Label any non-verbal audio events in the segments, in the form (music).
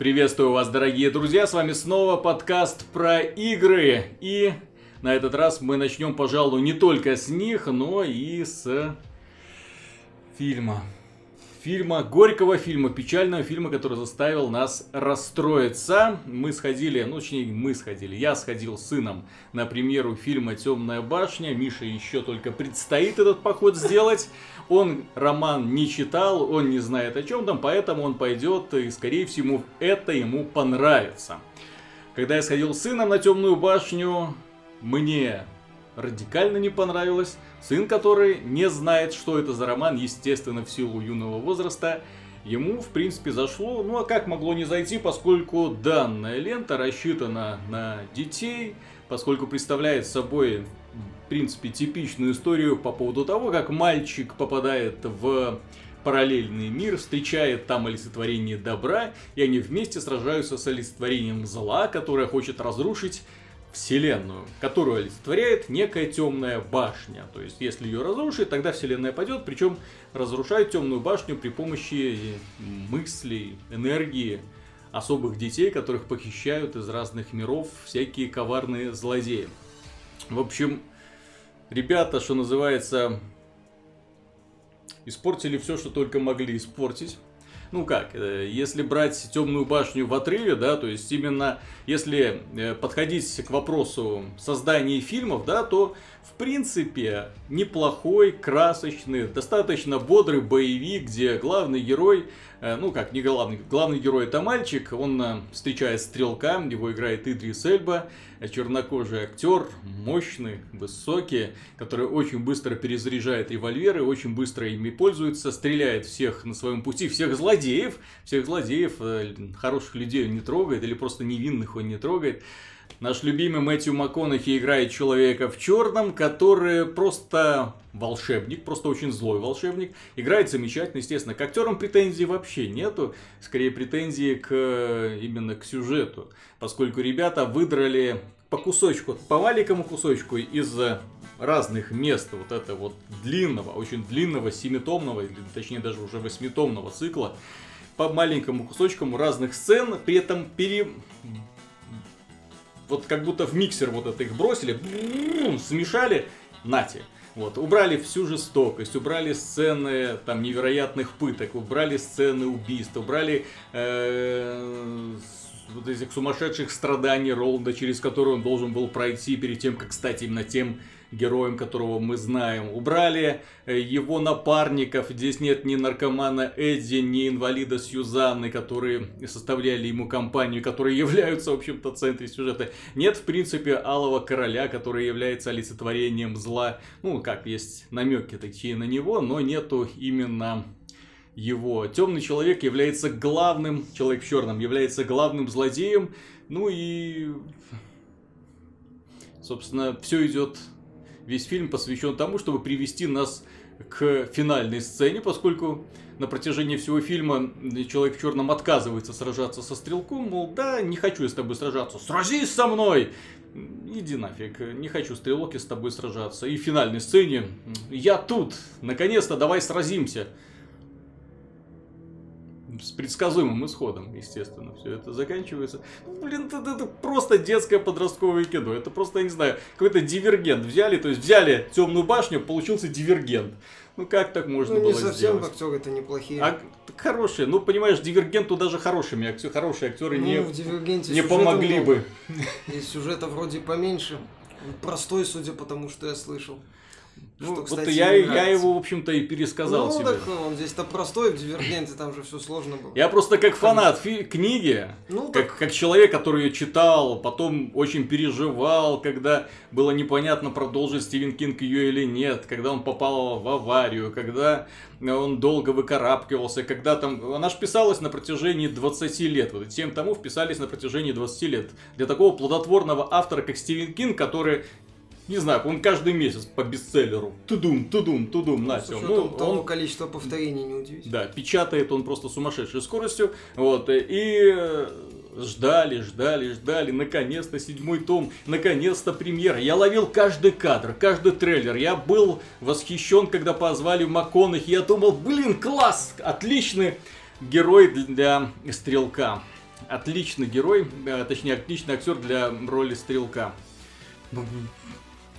Приветствую вас, дорогие друзья, с вами снова подкаст про игры. И на этот раз мы начнем, пожалуй, не только с них, но и с фильма фильма, горького фильма, печального фильма, который заставил нас расстроиться. Мы сходили, ну точнее мы сходили, я сходил с сыном на премьеру фильма «Темная башня». Миша еще только предстоит этот поход сделать. Он роман не читал, он не знает о чем там, поэтому он пойдет и, скорее всего, это ему понравится. Когда я сходил с сыном на «Темную башню», мне радикально не понравилось. Сын, который не знает, что это за роман, естественно, в силу юного возраста, ему, в принципе, зашло. Ну а как могло не зайти, поскольку данная лента рассчитана на детей, поскольку представляет собой, в принципе, типичную историю по поводу того, как мальчик попадает в параллельный мир, встречает там олицетворение добра, и они вместе сражаются с олицетворением зла, которое хочет разрушить Вселенную, которую олицетворяет некая темная башня. То есть, если ее разрушить, тогда Вселенная пойдет, причем разрушают темную башню при помощи мыслей, энергии особых детей, которых похищают из разных миров всякие коварные злодеи. В общем, ребята, что называется, испортили все, что только могли испортить ну как, э, если брать темную башню в отрыве, да, то есть именно если э, подходить к вопросу создания фильмов, да, то в принципе неплохой, красочный, достаточно бодрый боевик, где главный герой Э, ну как, не главный, главный герой это мальчик, он э, встречает стрелка, его играет Идрис Эльба, э, чернокожий актер, мощный, высокий, который очень быстро перезаряжает револьверы, очень быстро ими пользуется, стреляет всех на своем пути, всех злодеев, всех злодеев, хороших людей он не трогает, или просто невинных он не трогает. Наш любимый Мэтью МакКонахи играет человека в черном, который просто волшебник, просто очень злой волшебник. Играет замечательно, естественно. К актерам претензий вообще нету. Скорее претензии к именно к сюжету. Поскольку ребята выдрали по кусочку, по маленькому кусочку из разных мест вот этого вот длинного, очень длинного семитомного, или точнее даже уже восьмитомного цикла, по маленькому кусочкам разных сцен, при этом пере вот как будто в миксер вот это их бросили, смешали, нате. Вот, убрали всю жестокость, убрали сцены там невероятных пыток, убрали сцены убийств, убрали э, вот этих сумасшедших страданий Роланда, через которые он должен был пройти перед тем, как стать именно тем героем, которого мы знаем. Убрали э, его напарников. Здесь нет ни наркомана Эдди, ни инвалида Сьюзанны, которые составляли ему компанию, которые (laughs) являются, в общем-то, в центре сюжета. Нет, в принципе, Алого Короля, который является олицетворением зла. Ну, как есть намеки такие на него, но нету именно его. Темный человек является главным, человек в черном является главным злодеем. Ну и, собственно, все идет весь фильм посвящен тому, чтобы привести нас к финальной сцене, поскольку на протяжении всего фильма человек в черном отказывается сражаться со стрелком, мол, да, не хочу я с тобой сражаться, сразись со мной! Иди нафиг, не хочу стрелок с тобой сражаться. И в финальной сцене, я тут, наконец-то давай сразимся с предсказуемым исходом, естественно, все это заканчивается. Ну, блин, это, это просто детское подростковое кино. Это просто, я не знаю, какой-то дивергент взяли, то есть взяли темную башню, получился дивергент. Ну как так можно ну, было сделать? не совсем актеры это неплохие. А, хорошие. Ну, понимаешь, дивергенту даже хорошими актер, хорошие актеры ну, не, не помогли бы. И сюжета вроде поменьше. Простой, судя по тому, что я слышал. Ну, что, кстати, вот я, я его, в общем-то, и пересказал ну, себе. так он здесь-то простой, в Дивергенте там же все сложно было. Я просто как фанат фи- книги, ну, как, так... как человек, который ее читал, потом очень переживал, когда было непонятно, продолжит Стивен Кинг ее или нет, когда он попал в аварию, когда он долго выкарабкивался, когда там... Она же писалась на протяжении 20 лет. Вот тем тому вписались на протяжении 20 лет. Для такого плодотворного автора, как Стивен Кинг, который не знаю, он каждый месяц по бестселлеру. Тудум, тудум, тудум, на все. Ну, того он, количества повторений не удивительно. Да, печатает он просто сумасшедшей скоростью. Вот, и ждали, ждали, ждали, наконец-то седьмой том, наконец-то премьера. Я ловил каждый кадр, каждый трейлер. Я был восхищен, когда позвали МакКонахи. Я думал, блин, класс, отличный герой для стрелка. отличный герой, э, точнее, отличный актер для роли стрелка.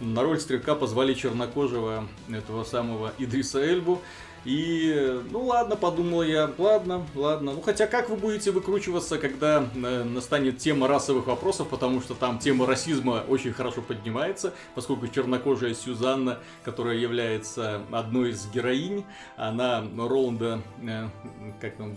На роль стрелка позвали чернокожего этого самого Идриса Эльбу. И, ну ладно, подумал я, ладно, ладно. Ну хотя как вы будете выкручиваться, когда э, настанет тема расовых вопросов, потому что там тема расизма очень хорошо поднимается, поскольку чернокожая Сюзанна, которая является одной из героинь, она Роланда, э, как там,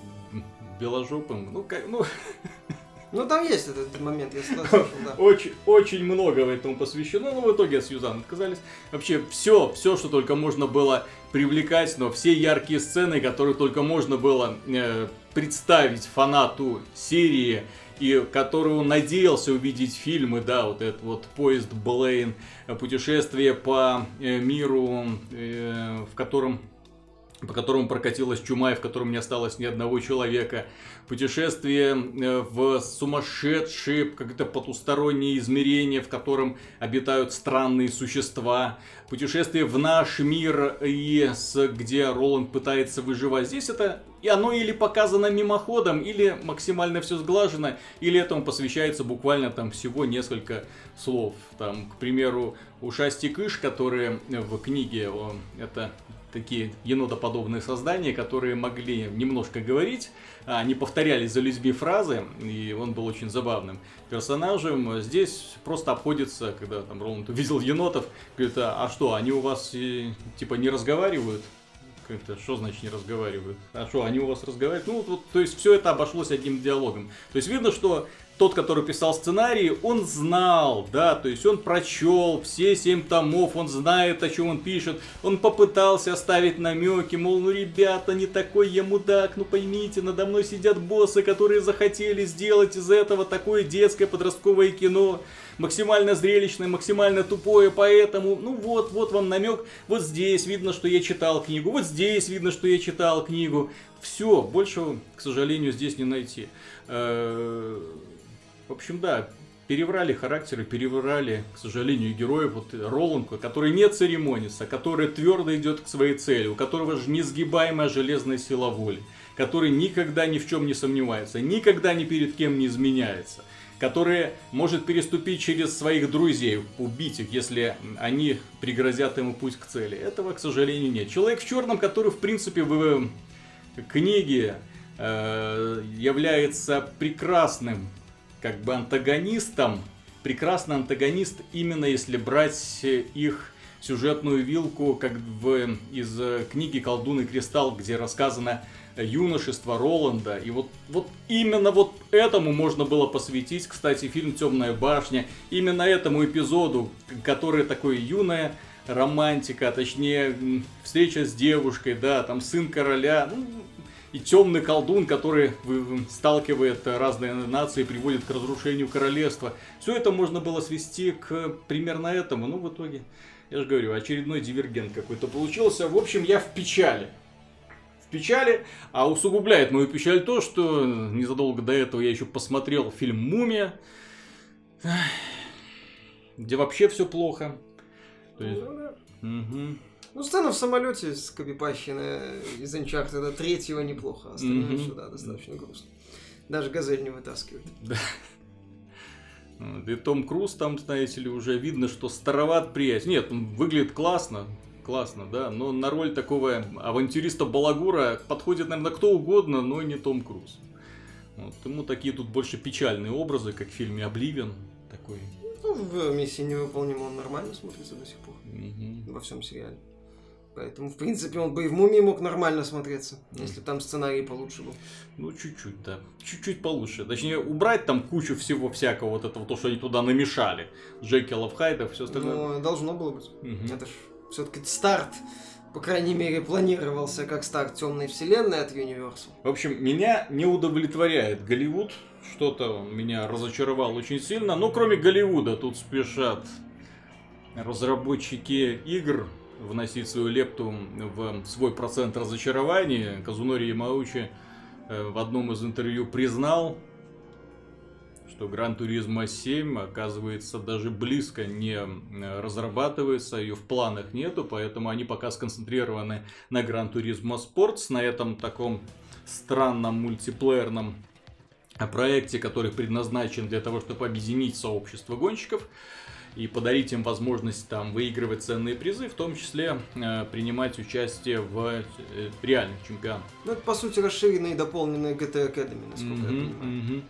беложопым, ну как, ну... (laughs) Ну там есть этот момент, я слышал, да. Очень, очень много этому посвящено, но в итоге от Сьюзан отказались. Вообще все, все, что только можно было привлекать, но все яркие сцены, которые только можно было э, представить фанату серии, и которую он надеялся увидеть фильмы, да, вот этот вот поезд Блейн, путешествие по э, миру, э, в котором по которому прокатилась чума и в котором не осталось ни одного человека. Путешествие э, в сумасшедшие, как-то потусторонние измерения, в котором обитают странные существа. Путешествие в наш мир, и с, где Роланд пытается выживать. Здесь это и оно или показано мимоходом, или максимально все сглажено, или этому посвящается буквально там всего несколько слов. Там, к примеру, ушасти кыш, которые в книге, это такие енотоподобные создания, которые могли немножко говорить, а они повторяли за людьми фразы, и он был очень забавным персонажем. Здесь просто обходится, когда там Роланд увидел енотов, говорит, а, а что, они у вас типа не разговаривают? Как-то, что значит не разговаривают? А что, они у вас разговаривают? Ну, вот, то есть все это обошлось одним диалогом. То есть видно, что тот, который писал сценарий, он знал, да, то есть он прочел все семь томов, он знает, о чем он пишет, он попытался оставить намеки, мол, ну, ребята, не такой я мудак, ну, поймите, надо мной сидят боссы, которые захотели сделать из этого такое детское подростковое кино, максимально зрелищное, максимально тупое, поэтому, ну, вот, вот вам намек, вот здесь видно, что я читал книгу, вот здесь видно, что я читал книгу, все, больше, к сожалению, здесь не найти. Э, в общем, да, переврали характеры, переврали, к сожалению, героев. Вот Роланд, который не церемонится, который твердо идет к своей цели, у которого же несгибаемая железная сила воли, который никогда ни в чем не сомневается, никогда ни перед кем не изменяется, который может переступить через своих друзей, убить их, если они пригрозят ему путь к цели. Этого, к сожалению, нет. Человек в черном, который, в принципе, в книге э, является прекрасным как бы антагонистом, прекрасный антагонист, именно если брать их сюжетную вилку, как в, из книги «Колдун и кристалл», где рассказано юношество Роланда. И вот, вот именно вот этому можно было посвятить, кстати, фильм «Темная башня». Именно этому эпизоду, который такой юная романтика, точнее, встреча с девушкой, да, там сын короля. Ну, и темный колдун, который сталкивает разные нации, приводит к разрушению королевства. Все это можно было свести к примерно этому. Ну, в итоге, я же говорю, очередной дивергент какой-то получился. В общем, я в печали. В печали, а усугубляет мою печаль то, что незадолго до этого я еще посмотрел фильм «Мумия», где вообще все плохо. То есть... угу. Ну, сцена в самолете с Копипащина из Uncharted третьего неплохо, а остальное mm-hmm. сюда достаточно грустно. Даже газель не вытаскивает. (laughs) Да. И Том Круз там, знаете ли, уже видно, что староват приятель. Нет, он выглядит классно, классно, да, но на роль такого авантюриста Балагура подходит, наверное, кто угодно, но не Том Круз. Вот, ему такие тут больше печальные образы, как в фильме Обливен такой. Ну, в миссии невыполнима он нормально смотрится до сих пор. Угу. Во всем сериале. Поэтому, в принципе, он бы и в «Мумии» мог нормально смотреться, mm. если там сценарий получше был. Ну, чуть-чуть, да. Чуть-чуть получше. Точнее, убрать там кучу всего всякого, вот этого, то, что они туда намешали. Джекилов, Хайдов, все остальное. Ну, должно было быть. Mm-hmm. Это ж все-таки старт по крайней мере, планировался как старт темной вселенной от Universal. В общем, меня не удовлетворяет Голливуд. Что-то меня разочаровал очень сильно. Но кроме Голливуда тут спешат разработчики игр, вносить свою лепту в свой процент разочарования. Казунори Ямаучи э, в одном из интервью признал, что Гран Туризма 7, оказывается, даже близко не э, разрабатывается, ее в планах нету, поэтому они пока сконцентрированы на Гран Туризма Спортс, на этом таком странном мультиплеерном проекте, который предназначен для того, чтобы объединить сообщество гонщиков и подарить им возможность там выигрывать ценные призы, в том числе э, принимать участие в э, реальных чемпионатах. Ну, это, по сути, расширенная и дополненная GT Academy, насколько mm-hmm, я понимаю. Mm-hmm.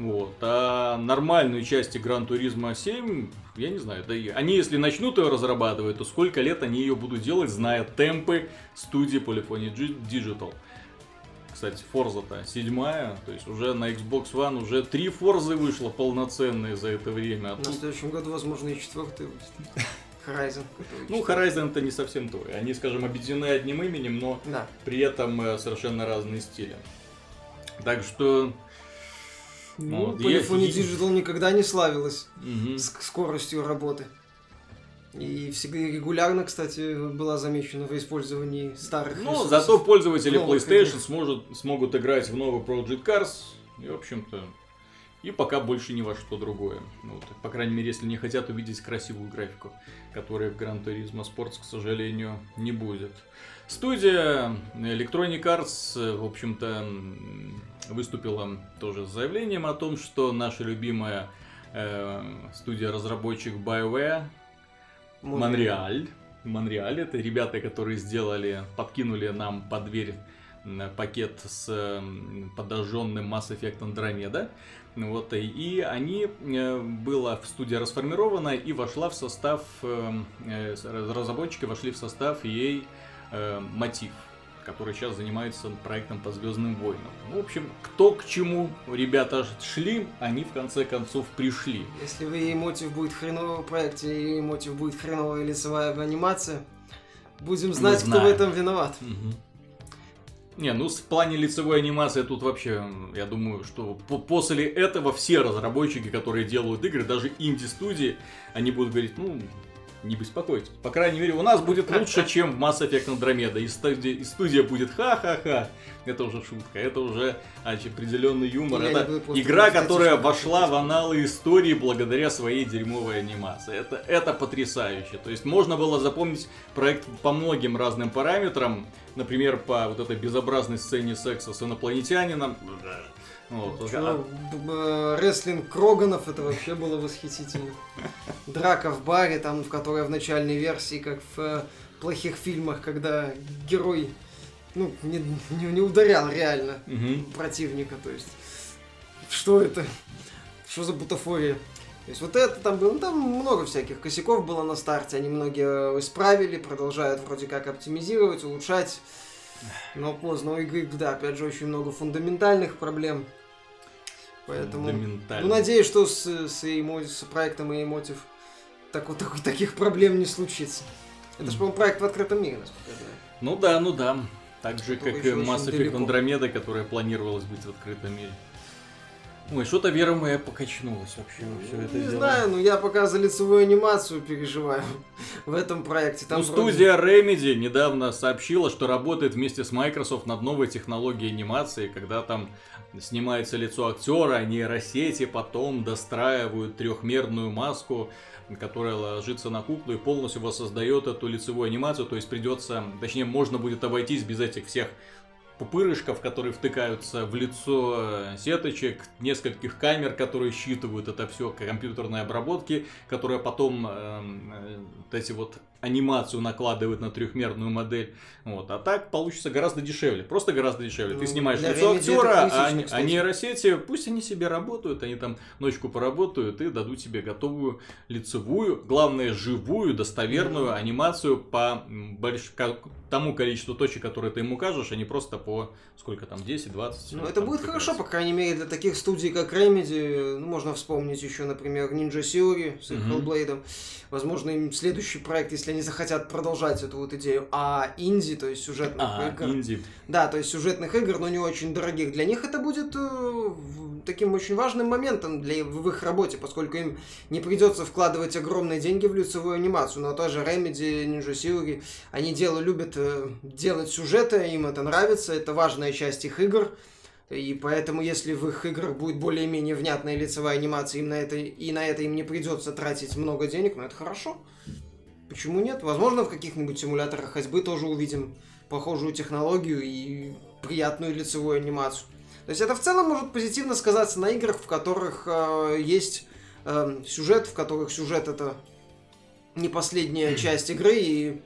Вот. А нормальную часть Гран Туризма 7, я не знаю, да и они если начнут ее разрабатывать, то сколько лет они ее будут делать, зная темпы студии Polyphony Digital. Кстати, Forza-то седьмая, то есть уже на Xbox One уже три Форзы вышло полноценные за это время. А тут... следующем году, возможно, и четвертый (laughs) Horizon. Ну, Horizon это не совсем то. Они, скажем, объединены одним именем, но да. при этом э, совершенно разные стили. Так что ну, вот, Polyphony я... Digital никогда не славилась угу. скоростью работы. И всегда регулярно, кстати, была замечена в использовании старых Ну, ресурсов. зато пользователи PlayStation сможет, смогут играть в новый Project Cars. И, в общем-то, и пока больше ни во что другое. Ну, вот, по крайней мере, если не хотят увидеть красивую графику, которой в Gran Turismo Sports, к сожалению, не будет. Студия Electronic Arts, в общем-то, выступила тоже с заявлением о том, что наша любимая э, студия-разработчик BioWare Монреаль. Монреаль это ребята, которые сделали, подкинули нам под дверь пакет с подожженным Mass Effect Andromeda. Вот, и они э, была в студии расформирована и вошла в состав, э, э, разработчики вошли в состав ей мотив который сейчас занимается проектом по Звездным войнам. В общем, кто к чему ребята шли, они в конце концов пришли. Если вы мотив будет хреновый в проекте, и мотив будет хреновая лицевая анимация, будем знать, кто в этом виноват. Угу. Не, ну в плане лицевой анимации тут вообще, я думаю, что после этого все разработчики, которые делают игры, даже инди-студии, они будут говорить, ну, не беспокойтесь. По крайней мере, у нас будет лучше, чем в Mass Effect Andromeda. И студия, и студия будет ха-ха-ха. Это уже шутка, это уже определенный юмор. Я это игра, которая вошла в аналы истории благодаря своей дерьмовой анимации. Это, это потрясающе. То есть можно было запомнить проект по многим разным параметрам. Например, по вот этой безобразной сцене секса с инопланетянином. Вот, а... Рестлинг Кроганов, это вообще было восхитительно. Драка в баре, там, в которой в начальной версии, как в э, плохих фильмах, когда герой ну, не, не, не ударял реально угу. противника, то есть что это? Что за бутафория? То есть вот это там было, ну там много всяких косяков было на старте, они многие исправили, продолжают вроде как оптимизировать, улучшать. Но поздно у игры, да, опять же, очень много фундаментальных проблем. Поэтому, ну, надеюсь, что с, с, эмо... с проектом и Emotive так, вот, так, таких проблем не случится. Это же, по-моему, проект в открытом мире, насколько я знаю. Ну да, ну да. Так же, как и Mass Effect Andromeda, которая планировалась быть в открытом мире. Ой, что-то вера моя покачнулась вообще. Все это не дело. знаю, но я пока за лицевую анимацию переживаю в этом проекте. Там ну, вроде... студия Remedy недавно сообщила, что работает вместе с Microsoft над новой технологией анимации, когда там снимается лицо актера, нейросети потом достраивают трехмерную маску, которая ложится на куклу и полностью воссоздает эту лицевую анимацию. То есть придется, точнее, можно будет обойтись без этих всех пупырышков, которые втыкаются в лицо э, сеточек, нескольких камер, которые считывают это все, компьютерной обработки, которая потом э, э, вот эти вот анимацию накладывают на трехмерную модель. Вот. А так получится гораздо дешевле. Просто гораздо дешевле. Ну, Ты снимаешь лицо актера, а, а нейросети, пусть они себе работают, они там ночку поработают и дадут тебе готовую лицевую, главное, живую, достоверную mm-hmm. анимацию по больш... тому количеству точек, которые ты ему укажешь, а не просто по сколько там, 10, 20. Ну, это будет хорошо, по крайней мере, для таких студий, как Remedy. Ну, можно вспомнить еще, например, Ninja Theory с их mm-hmm. Hellblade. Возможно, им следующий проект, если они захотят продолжать эту вот идею. А инди, то есть сюжетных а, игр. Инди. Да, то есть сюжетных игр, но не очень дорогих. Для них это будет э, таким очень важным моментом для, в их работе, поскольку им не придется вкладывать огромные деньги в лицевую анимацию. Но тоже Remedy, Ninja Theory, они дело, любят э, делать сюжеты, им это нравится, это важная часть их игр. И поэтому, если в их играх будет более-менее внятная лицевая анимация, им на это, и на это им не придется тратить много денег, ну это хорошо. Почему нет? Возможно, в каких-нибудь симуляторах ходьбы тоже увидим похожую технологию и приятную лицевую анимацию. То есть это в целом может позитивно сказаться на играх, в которых э, есть э, сюжет, в которых сюжет это не последняя (clears throat) часть игры, и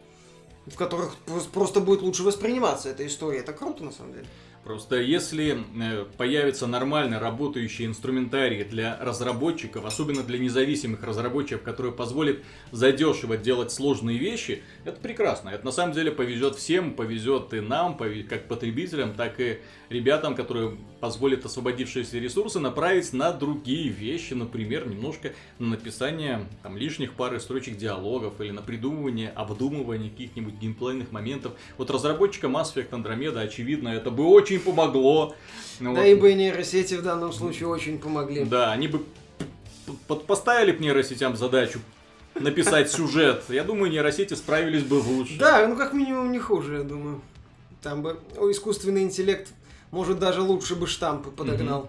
в которых просто будет лучше восприниматься эта история. Это круто, на самом деле. Просто если э, появится нормально работающий инструментарий для разработчиков, особенно для независимых разработчиков, которые позволят задешево делать сложные вещи, это прекрасно. Это на самом деле повезет всем, повезет и нам, как потребителям, так и ребятам, которые позволят освободившиеся ресурсы направить на другие вещи, например, немножко на написание там, лишних пары строчек диалогов или на придумывание, обдумывание каких-нибудь геймплейных моментов. Вот разработчикам Mass Effect Andromeda, очевидно, это бы очень помогло. Ну, да вот. и бы нейросети в данном случае очень помогли. Да, они бы поставили бы нейросетям задачу написать сюжет. Я думаю, нейросети справились бы лучше. Да, ну как минимум не хуже, я думаю. Там бы искусственный интеллект может, даже лучше бы штампы подогнал. Угу.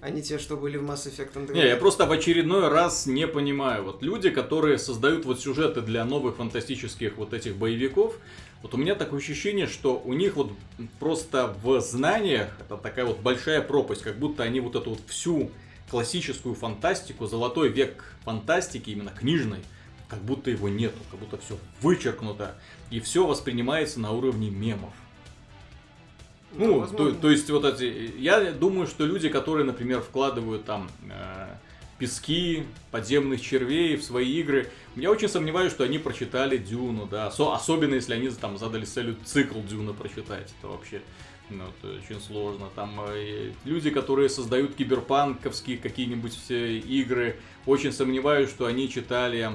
А не те, что были в Mass Effect Andromeda. Не, я просто в очередной раз не понимаю. Вот люди, которые создают вот сюжеты для новых фантастических вот этих боевиков, вот у меня такое ощущение, что у них вот просто в знаниях это такая вот большая пропасть, как будто они вот эту вот всю классическую фантастику, золотой век фантастики, именно книжной, как будто его нету, как будто все вычеркнуто, и все воспринимается на уровне мемов. Ну, то, то есть вот эти, я думаю, что люди, которые, например, вкладывают там э, пески подземных червей в свои игры, я очень сомневаюсь, что они прочитали Дюну, да, Со, особенно если они там задали целью цикл Дюна прочитать, это вообще ну, это очень сложно. Там э, люди, которые создают киберпанковские какие-нибудь все игры, очень сомневаюсь, что они читали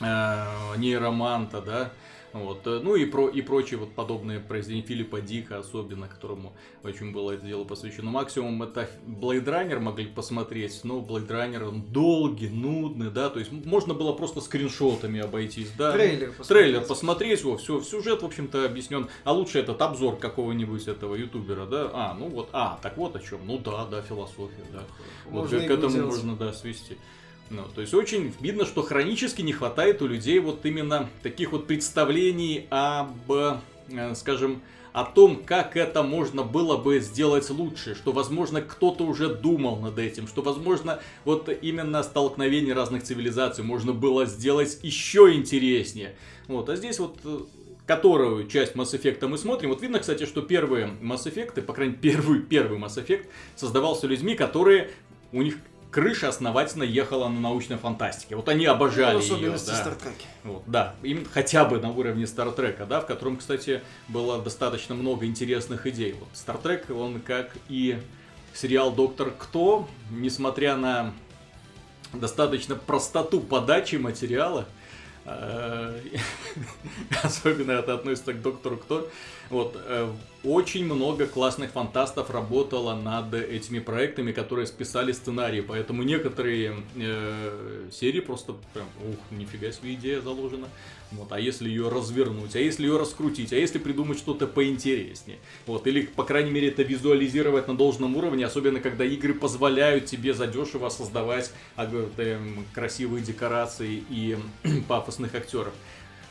э, нейроманта, да, вот. Э, ну и, про, и прочие вот подобные произведения Филиппа Дика, особенно, которому очень было это дело посвящено. Максимум это Blade Runner могли посмотреть, но Blade Runner он долгий, нудный, да, то есть можно было просто скриншотами обойтись, да. Трейлер посмотреть. Трейлер посмотреть, во, все, сюжет, в общем-то, объяснен. А лучше этот обзор какого-нибудь этого ютубера, да. А, ну вот, а, так вот о чем. Ну да, да, философия, да. Можно вот к этому делать. можно, да, свести. Ну, то есть очень видно, что хронически не хватает у людей вот именно таких вот представлений об, э, скажем, о том, как это можно было бы сделать лучше, что, возможно, кто-то уже думал над этим, что, возможно, вот именно столкновение разных цивилизаций можно было сделать еще интереснее. Вот, а здесь вот э, которую часть Mass Effect мы смотрим. Вот видно, кстати, что первые Mass Effect, по крайней мере, первый, первый Mass Effect создавался людьми, которые у них крыша основательно ехала на научной фантастике. Вот они обожали ну, ее. Да. Стартреки. Вот, да, им хотя бы на уровне Стартрека, да, в котором, кстати, было достаточно много интересных идей. Вот Стартрек, он как и сериал Доктор Кто, несмотря на достаточно простоту подачи материала, э, (laughs) особенно это относится к Доктору Кто, вот, э, очень много классных фантастов работало над этими проектами, которые списали сценарии, поэтому некоторые э, серии просто прям, ух, нифига себе идея заложена. Вот, а если ее развернуть, а если ее раскрутить, а если придумать что-то поинтереснее. Вот, или, по крайней мере, это визуализировать на должном уровне, особенно когда игры позволяют тебе задешево создавать э, красивые декорации и (clears throat) пафосных актеров.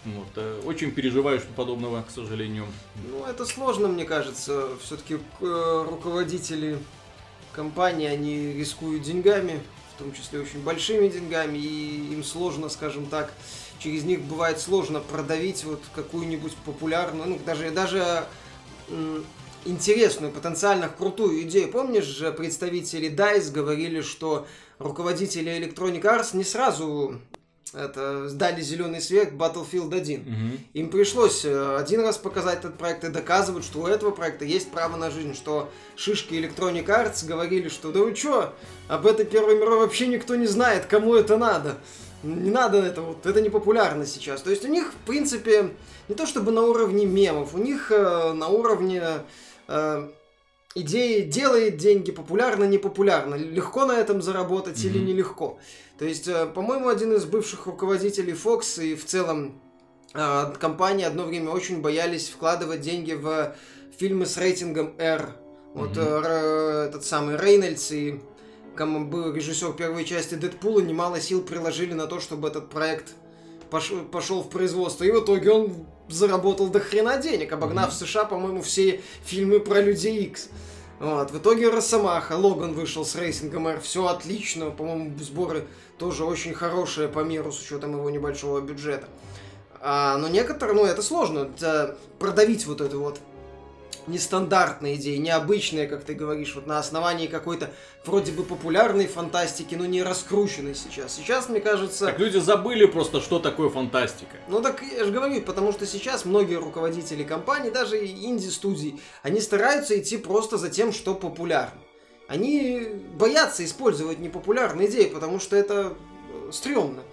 Вот, э, очень переживаю, что подобного, к сожалению. Ну, это сложно, мне кажется. Все-таки э, руководители компании, они рискуют деньгами, в том числе очень большими деньгами, и им сложно, скажем так, через них бывает сложно продавить вот какую-нибудь популярную, ну, даже, даже интересную, потенциально крутую идею. Помнишь же, представители DICE говорили, что руководители Electronic Arts не сразу это дали зеленый свет Battlefield 1. Угу. Им пришлось э, один раз показать этот проект и доказывать, что у этого проекта есть право на жизнь, что шишки Electronic Arts говорили, что да вы чё, об этой Первой мировой вообще никто не знает, кому это надо. Не надо это, вот, это не популярно сейчас. То есть у них, в принципе, не то чтобы на уровне мемов, у них э, на уровне э, идеи делает деньги, популярно, не популярно, легко на этом заработать mm-hmm. или нелегко. То есть, э, по-моему, один из бывших руководителей Fox и в целом э, компании одно время очень боялись вкладывать деньги в фильмы с рейтингом R. Вот mm-hmm. этот самый Рейнольдс и кому был режиссер первой части Дэдпула, немало сил приложили на то, чтобы этот проект пошел, пошел в производство. И в итоге он заработал до хрена денег, обогнав mm-hmm. в США, по-моему, все фильмы про Людей Икс. Вот. В итоге Росомаха, Логан вышел с рейтингом R, все отлично, по-моему, сборы тоже очень хорошие по миру с учетом его небольшого бюджета. А, но некоторые, ну это сложно, это продавить вот эту вот нестандартные идеи, необычные, как ты говоришь, вот на основании какой-то вроде бы популярной фантастики, но не раскрученной сейчас. Сейчас, мне кажется... Так люди забыли просто, что такое фантастика. Ну так я же говорю, потому что сейчас многие руководители компаний, даже инди-студий, они стараются идти просто за тем, что популярно. Они боятся использовать непопулярные идеи, потому что это э, стрёмно.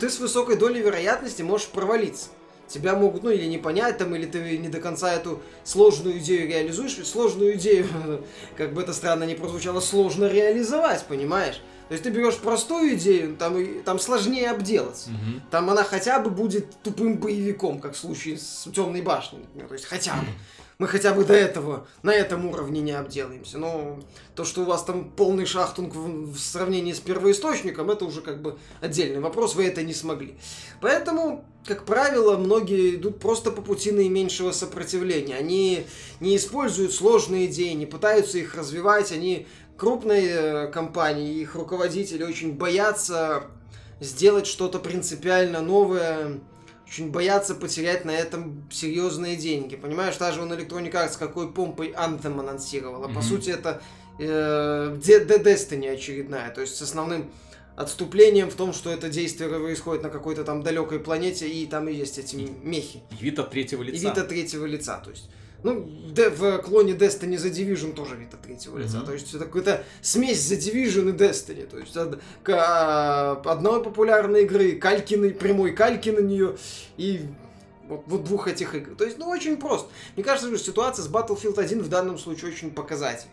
Ты с высокой долей вероятности можешь провалиться тебя могут, ну, или не понять там, или ты не до конца эту сложную идею реализуешь, ведь сложную идею, (laughs) как бы это странно не прозвучало, сложно реализовать, понимаешь? То есть ты берешь простую идею, там, там сложнее обделаться. Угу. Там она хотя бы будет тупым боевиком, как в случае с Темной башней, например. То есть хотя бы мы хотя бы до этого, на этом уровне не обделаемся. Но то, что у вас там полный шахтунг в, сравнении с первоисточником, это уже как бы отдельный вопрос, вы это не смогли. Поэтому, как правило, многие идут просто по пути наименьшего сопротивления. Они не используют сложные идеи, не пытаются их развивать, они крупные э, компании, их руководители очень боятся сделать что-то принципиально новое, очень боятся потерять на этом серьезные деньги. Понимаешь, даже он Electronic Arts с какой помпой Anthem анонсировала. Mm-hmm. По сути, это э, Destiny очередная. То есть с основным отступлением в том, что это действие происходит на какой-то там далекой планете, и там и есть эти мехи. И вид от третьего лица. И вид от третьего лица. То есть ну, в клоне Destiny за Division тоже вид от третьего лица. Mm-hmm. То есть это какая-то смесь за Division и Destiny. То есть од, к, одной популярной игры, калькины, прямой кальки на нее и вот, вот двух этих игр. То есть, ну, очень просто. Мне кажется, что ситуация с Battlefield 1 в данном случае очень показательна.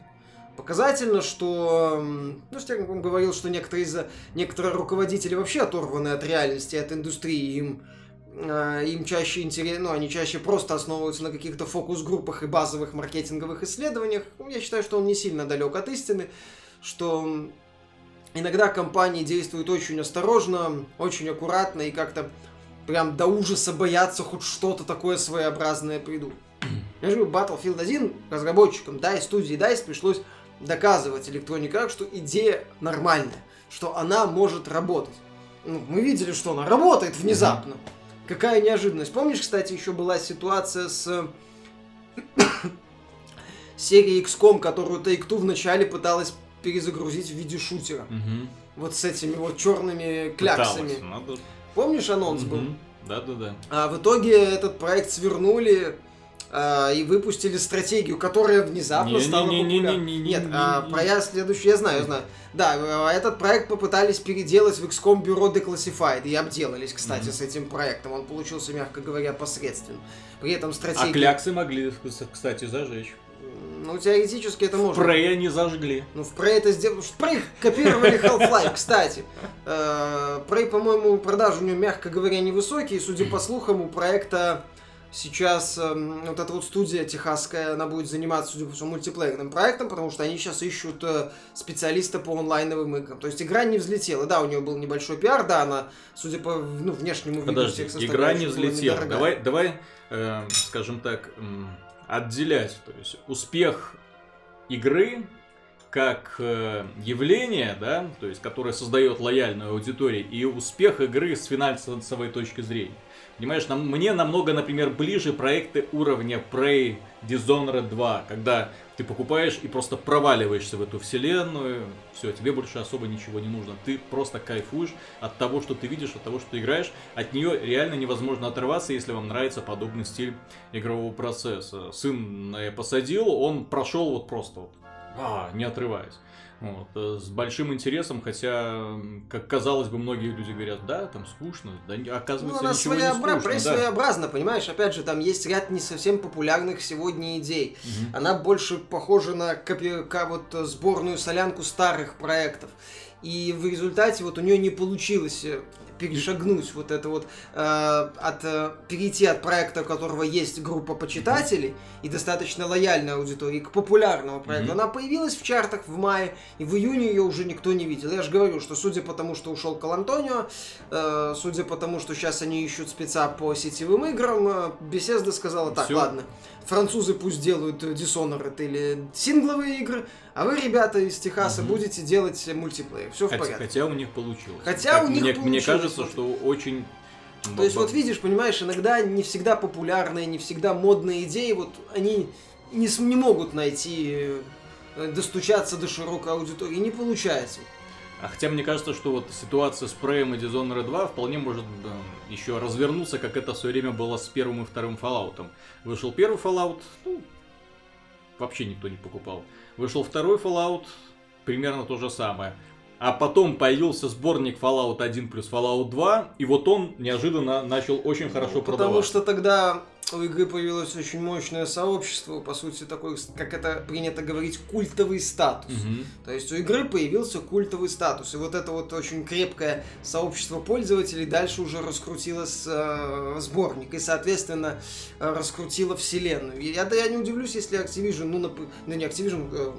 Показательно, что, ну, Стерн говорил, что некоторые, из, некоторые руководители вообще оторваны от реальности, от индустрии, им им чаще интересно, ну, они чаще просто основываются на каких-то фокус-группах и базовых маркетинговых исследованиях. Ну, я считаю, что он не сильно далек от истины, что иногда компании действуют очень осторожно, очень аккуратно и как-то прям до ужаса боятся хоть что-то такое своеобразное придумать. Я же говорю, Battlefield 1 разработчикам DICE, студии DICE пришлось доказывать Electronic Arts, что идея нормальная, что она может работать. Ну, мы видели, что она работает внезапно. Mm-hmm. Какая неожиданность. Помнишь, кстати, еще была ситуация с (coughs) серией XCOM, которую Take-Two вначале пыталась перезагрузить в виде шутера. Угу. Вот с этими вот черными кляксами. Пыталась, надо... Помнишь, анонс угу. был? Да-да-да. А в итоге этот проект свернули э, и выпустили стратегию, которая внезапно не, стала не, популярной. Не, не, не, Нет, не, а, про я следующий я знаю, я знаю. Да, а, этот проект попытались переделать в XCOM бюро Declassified, и обделались, кстати, mm-hmm. с этим проектом. Он получился, мягко говоря, посредственным. При этом стратегия... А кляксы могли, кстати, зажечь. Ну, теоретически это можно. В Prey они зажгли. Ну, в Prey это сделали... В Prey копировали Half-Life, (laughs) кстати. Prey, э, по-моему, продажи у него, мягко говоря, невысокие. Судя по слухам, у проекта сейчас э, вот эта вот студия техасская, она будет заниматься, судя по всему, мультиплеерным проектом, потому что они сейчас ищут э, специалиста по онлайновым играм. То есть игра не взлетела. Да, у нее был небольшой пиар, да, она, судя по ну, внешнему виду Подожди, всех игра не взлетела. Давай, давай э, скажем так, э, отделять. То есть успех игры как э, явление, да, то есть которое создает лояльную аудиторию, и успех игры с финансовой точки зрения. Понимаешь, нам, мне намного, например, ближе проекты уровня Prey, Dishonored 2, когда ты покупаешь и просто проваливаешься в эту вселенную, все, тебе больше особо ничего не нужно. Ты просто кайфуешь от того, что ты видишь, от того, что ты играешь. От нее реально невозможно оторваться, если вам нравится подобный стиль игрового процесса. Сын я посадил, он прошел вот просто вот, а, не отрываясь. Вот, э, с большим интересом, хотя, как казалось бы, многие люди говорят, да, там скучно, да, оказывается, ну, она ничего своеобра... не скучно. Да. своеобразно, понимаешь, опять же, там есть ряд не совсем популярных сегодня идей. Угу. Она больше похожа на копи... вот сборную солянку старых проектов. И в результате вот у нее не получилось э, перешагнуть вот это вот, э, от, э, перейти от проекта, у которого есть группа почитателей и достаточно лояльная аудитория, к популярному проекту. Mm-hmm. Она появилась в чартах в мае, и в июне ее уже никто не видел. Я же говорю, что судя по тому, что ушел Калантонио, э, судя по тому, что сейчас они ищут спеца по сетевым играм, э, Беседа сказала, так, Всё. ладно, французы пусть делают Dishonored или сингловые игры, а вы, ребята из Техаса, угу. будете делать мультиплеер. Все в порядке. Хотя у них получилось. Хотя как у них мне, получилось. Мне кажется, что очень... То есть, вот видишь, понимаешь, иногда не всегда популярные, не всегда модные идеи, вот они не, не могут найти, э, достучаться до широкой аудитории, не получается. А хотя мне кажется, что вот ситуация с Prey и Dishonored 2 вполне может да, еще развернуться, как это в свое время было с первым и вторым Fallout. Вышел первый Fallout, ну, вообще никто не покупал. Вышел второй Fallout, примерно то же самое. А потом появился сборник Fallout 1 плюс Fallout 2, и вот он неожиданно начал очень хорошо ну, продаваться. Потому что тогда у игры появилось очень мощное сообщество, по сути, такой, как это принято говорить, культовый статус. Угу. То есть у игры появился культовый статус. И вот это вот очень крепкое сообщество пользователей дальше уже раскрутило э, сборник и, соответственно, раскрутило вселенную. Я, я не удивлюсь, если Activision, ну, нап... ну не Activision, э,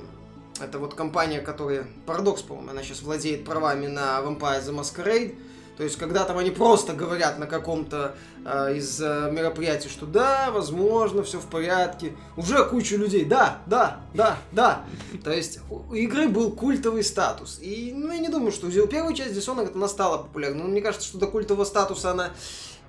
это вот компания, которая, Paradox, по-моему, она сейчас владеет правами на Vampire the Masquerade, то есть, когда там они просто говорят на каком-то э, из э, мероприятий, что да, возможно, все в порядке, уже куча людей, да, да, да, да. То есть, у игры был культовый статус. И, ну, я не думаю, что первая часть Dishonored, она стала популярной. Но мне кажется, что до культового статуса она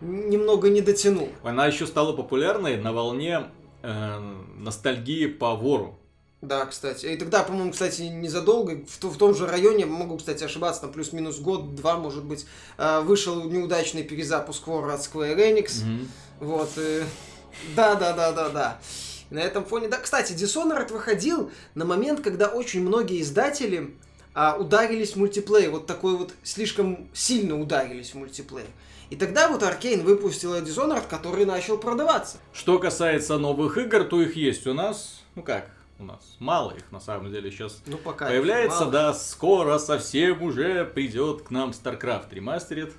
немного не дотянула. Она еще стала популярной на волне э, ностальгии по вору. Да, кстати. И тогда, по-моему, кстати, незадолго, в, в том же районе, могу, кстати, ошибаться, там плюс-минус год-два, может быть, э, вышел неудачный перезапуск War от Square Enix. Mm-hmm. Вот. Да-да-да-да-да. На этом фоне... Да, кстати, Dishonored выходил на момент, когда очень многие издатели а, ударились в мультиплеер. Вот такой вот слишком сильно ударились в мультиплеер. И тогда вот Arkane выпустила Dishonored, который начал продаваться. Что касается новых игр, то их есть у нас, ну как, у нас мало их на самом деле сейчас ну, пока появляется, да, скоро совсем уже придет к нам StarCraft Remastered,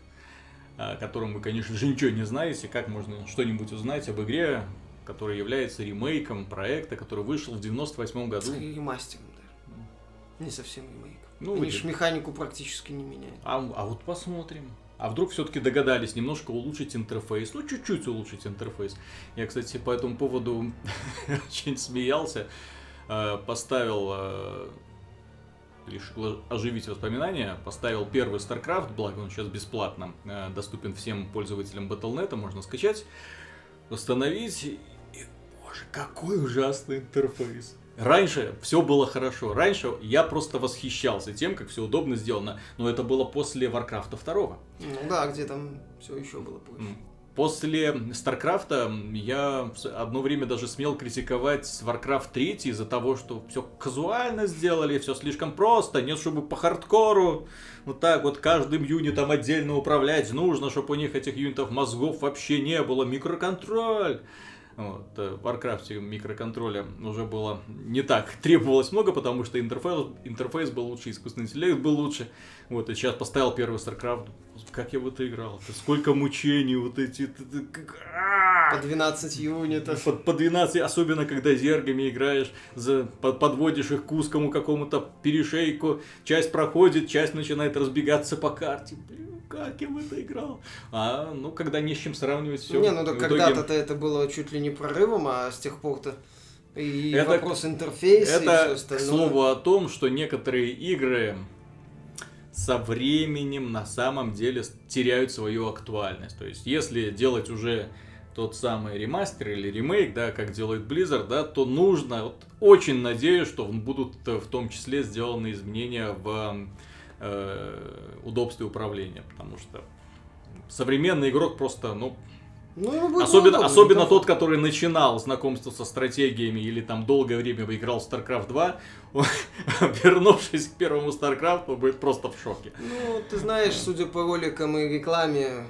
о котором вы, конечно же, ничего не знаете, как можно что-нибудь узнать об игре, которая является ремейком проекта, который вышел в 98 году. С ремастером даже. Не совсем ремейк. Ну, Они же механику практически не меняют. А, а вот посмотрим. А вдруг все-таки догадались немножко улучшить интерфейс? Ну, чуть-чуть улучшить интерфейс. Я, кстати, по этому поводу (laughs) очень смеялся. Э, поставил, э, решил оживить воспоминания, поставил первый StarCraft, благо он сейчас бесплатно э, доступен всем пользователям Battle.net, можно скачать, установить, и, боже, какой ужасный интерфейс. Раньше все было хорошо. Раньше я просто восхищался тем, как все удобно сделано. Но это было после Warcraft а 2. Ну да, где там все еще было позже. После Старкрафта я одно время даже смел критиковать Warcraft 3 из-за того, что все казуально сделали, все слишком просто, нет, чтобы по хардкору. Вот так вот каждым юнитом отдельно управлять нужно, чтобы у них этих юнитов мозгов вообще не было. Микроконтроль. Вот, э, в Warcraft микроконтроля уже было не так (laughs) требовалось много, потому что интерфейс, интерфейс был лучше, искусственный интеллект был лучше. Вот, и сейчас поставил первый StarCraft. Как я в это играл? Сколько мучений вот эти... По 12 юнитов. По, по 12, особенно когда зергами играешь, за, подводишь их к узкому какому-то перешейку, часть проходит, часть начинает разбегаться по карте. Блин, как я в это играл? А, ну, когда не с чем сравнивать все. Не, ну да когда-то это было чуть ли не прорывом, а с тех пор-то и это, вопрос интерфейса это, и все остальное. к слову о том, что некоторые игры со временем на самом деле теряют свою актуальность. То есть, если делать уже тот самый ремастер или ремейк, да, как делает Blizzard, да, то нужно, вот, очень надеюсь, что будут в том числе сделаны изменения в э, удобстве управления, потому что современный игрок просто, ну, ну, особенно, особенно тот, который начинал знакомство со стратегиями или там долгое время играл в StarCraft 2, (laughs) вернувшись к первому StarCraft, будет просто в шоке. Ну, ты знаешь, судя по роликам и рекламе,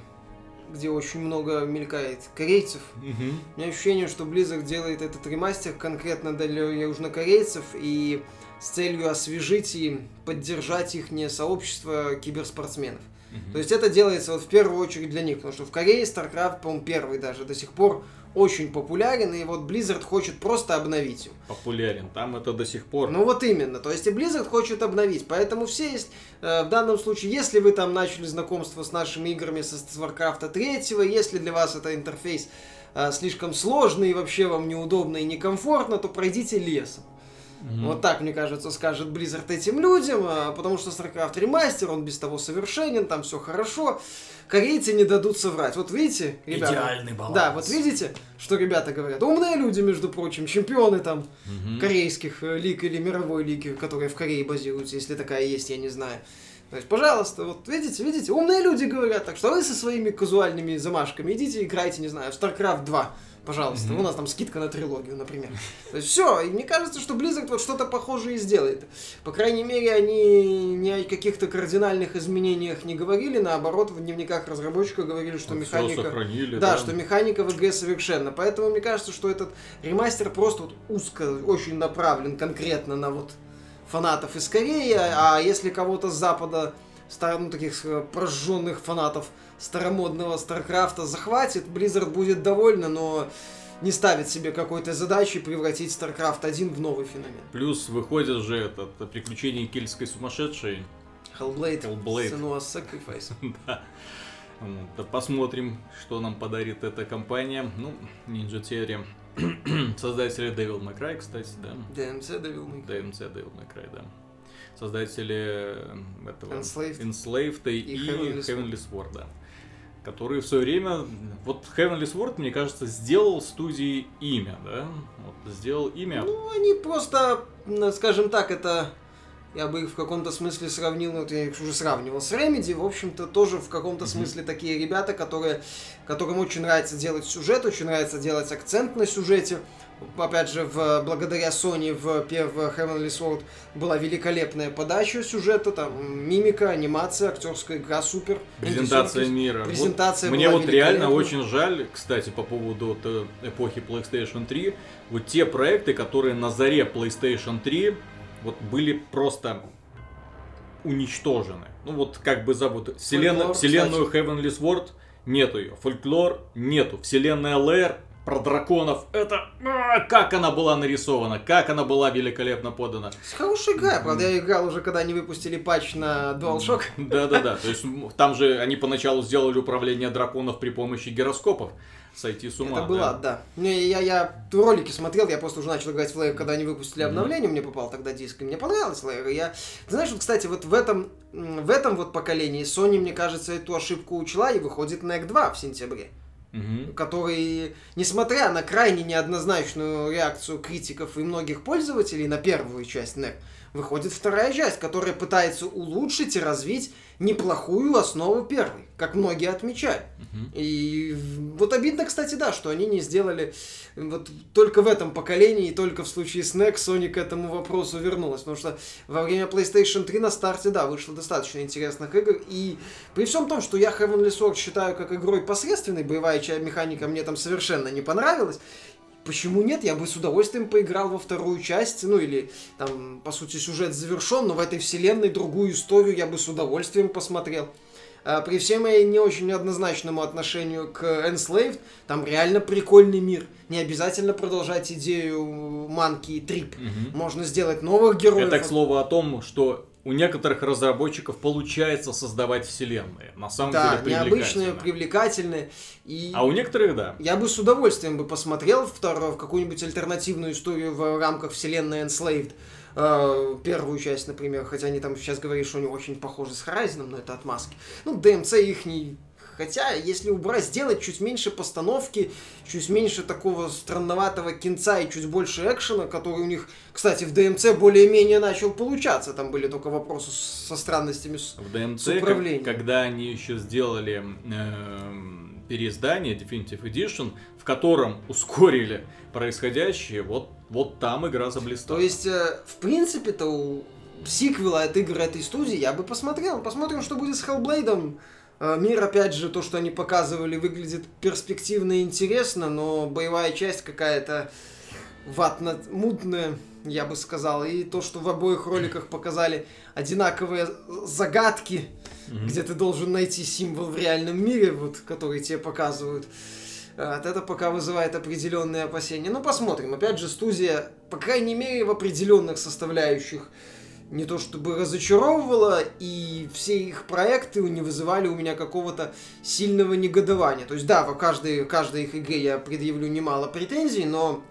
где очень много мелькает корейцев, угу. у меня ощущение, что Blizzard делает этот ремастер конкретно для южнокорейцев и с целью освежить и поддержать их не сообщество киберспортсменов. Мгм. То есть это делается вот в первую очередь для них, потому что в Корее StarCraft, по-моему, первый даже до сих пор очень популярен, и вот Blizzard хочет просто обновить его. Популярен, там это до сих пор. Ну вот именно, то есть и Blizzard хочет обновить, поэтому все есть, э, в данном случае, если вы там начали знакомство с нашими играми со с Warcraft 3, если для вас это интерфейс э, слишком сложно и вообще вам неудобно и некомфортно, то пройдите лесом. Mm-hmm. Вот так, мне кажется, скажет Blizzard этим людям, а, потому что StarCraft ремастер, он без того совершенен, там все хорошо. Корейцы не дадут соврать. Вот видите, ребята? Идеальный баланс. Да, вот видите, что ребята говорят. Умные люди, между прочим, чемпионы там mm-hmm. корейских э, лиг или мировой лиги, которые в Корее базируются, если такая есть, я не знаю. То есть, пожалуйста, вот видите, видите, умные люди говорят, так что вы со своими казуальными замашками идите играйте, не знаю, в StarCraft 2 пожалуйста, mm-hmm. у нас там скидка на трилогию, например. То есть все, и мне кажется, что Blizzard вот что-то похожее сделает. По крайней мере, они ни о каких-то кардинальных изменениях не говорили, наоборот, в дневниках разработчика говорили, что вот механика... Сохранили, да, да, что механика в игре совершенна. Поэтому мне кажется, что этот ремастер просто вот узко, очень направлен конкретно на вот фанатов из Кореи, а если кого-то с Запада, ну, таких э, прожженных фанатов старомодного Старкрафта захватит, Blizzard будет довольна, но не ставит себе какой-то задачи превратить StarCraft 1 в новый феномен. Плюс выходит же этот приключение кельтской сумасшедшей. Hellblade. Hellblade. Senua's Sacrifice. (laughs) да. Посмотрим, что нам подарит эта компания. Ну, Ninja Theory. (clears throat) Создатели Devil May Cry, кстати, да. DMC Devil May Cry. DMC Devil May Cry, да. Создатели этого Enslaved, Enslaved и, и Heavenly, Heavenly Sword, да который в свое время, вот Heavenly Sword, мне кажется, сделал студии имя, да? Вот, сделал имя. Ну, они просто, скажем так, это я бы их в каком-то смысле сравнил, вот я их уже сравнивал с Remedy, в общем-то, тоже в каком-то смысле такие ребята, которые, которым очень нравится делать сюжет, очень нравится делать акцент на сюжете, опять же, в, благодаря Sony в, в Heavenly Sword была великолепная подача сюжета, там, мимика, анимация, актерская игра супер. Презентация мира. Презентация вот Мне вот реально очень жаль, кстати, по поводу вот, э, эпохи PlayStation 3, вот те проекты, которые на заре PlayStation 3 вот были просто уничтожены. Ну вот как бы забыто. Вселенную, вселенную Heavenly Sword нету ее. Фольклор нету. Вселенная Lair про драконов. Это а, как она была нарисована, как она была великолепно подана. Хорошая игра, правда, я играл уже, когда они выпустили патч на DualShock. Да-да-да, то есть там же они поначалу сделали управление драконов при помощи гироскопов сойти с ума. Это была, да. да. Я, я ролики смотрел, я просто уже начал играть в Layer, когда они выпустили обновление, mm-hmm. мне попал тогда диск, и мне понравилось Layer. Я, ты знаешь, вот, кстати, вот в этом, в этом вот поколении Sony, мне кажется, эту ошибку учла, и выходит NEC 2 в сентябре угу. который, несмотря на крайне неоднозначную реакцию критиков и многих пользователей на первую часть NEC, выходит вторая часть, которая пытается улучшить и развить неплохую основу первой, как многие отмечают. Угу. И вот обидно, кстати, да, что они не сделали вот только в этом поколении, и только в случае с NEC Sony к этому вопросу вернулась. Потому что во время PlayStation 3 на старте, да, вышло достаточно интересных игр. И при всем том, что я Heavenly Sword считаю как игрой посредственной, боевая механика мне там совершенно не понравилась, Почему нет? Я бы с удовольствием поиграл во вторую часть, ну или там, по сути, сюжет завершен, но в этой вселенной другую историю я бы с удовольствием посмотрел. А, при всем моей не очень однозначному отношению к Enslaved, там реально прикольный мир. Не обязательно продолжать идею манки и трип. Угу. Можно сделать новых героев. Это, к слову, о том, что у некоторых разработчиков получается создавать вселенные. На самом да, деле необычные, привлекательные. И а у некоторых да. Я бы с удовольствием бы посмотрел вторую, в какую-нибудь альтернативную историю в рамках вселенной Enslaved. Uh, первую часть, например, хотя они там сейчас говорят, что они очень похожи с Horizon, но это отмазки. Ну, DMC их не Хотя, если убрать, сделать чуть меньше постановки, чуть меньше такого странноватого кинца и чуть больше экшена, который у них, кстати, в ДМЦ более-менее начал получаться. Там были только вопросы со странностями с, в ДМЦ, с управлением. Как, когда они еще сделали э, переиздание Definitive Edition, в котором ускорили происходящее, вот, вот там игра заблистала. То есть, э, в принципе-то, сиквела от игр этой студии я бы посмотрел. Посмотрим, что будет с Hellblade Э, мир, опять же, то, что они показывали, выглядит перспективно и интересно, но боевая часть какая-то ватно мутная, я бы сказал. И то, что в обоих роликах показали одинаковые загадки, mm-hmm. где ты должен найти символ в реальном мире, вот, который тебе показывают. Вот это пока вызывает определенные опасения. Ну, посмотрим. Опять же, студия, по крайней мере, в определенных составляющих не то чтобы разочаровывало, и все их проекты не вызывали у меня какого-то сильного негодования. То есть, да, в каждой, каждой их игре я предъявлю немало претензий, но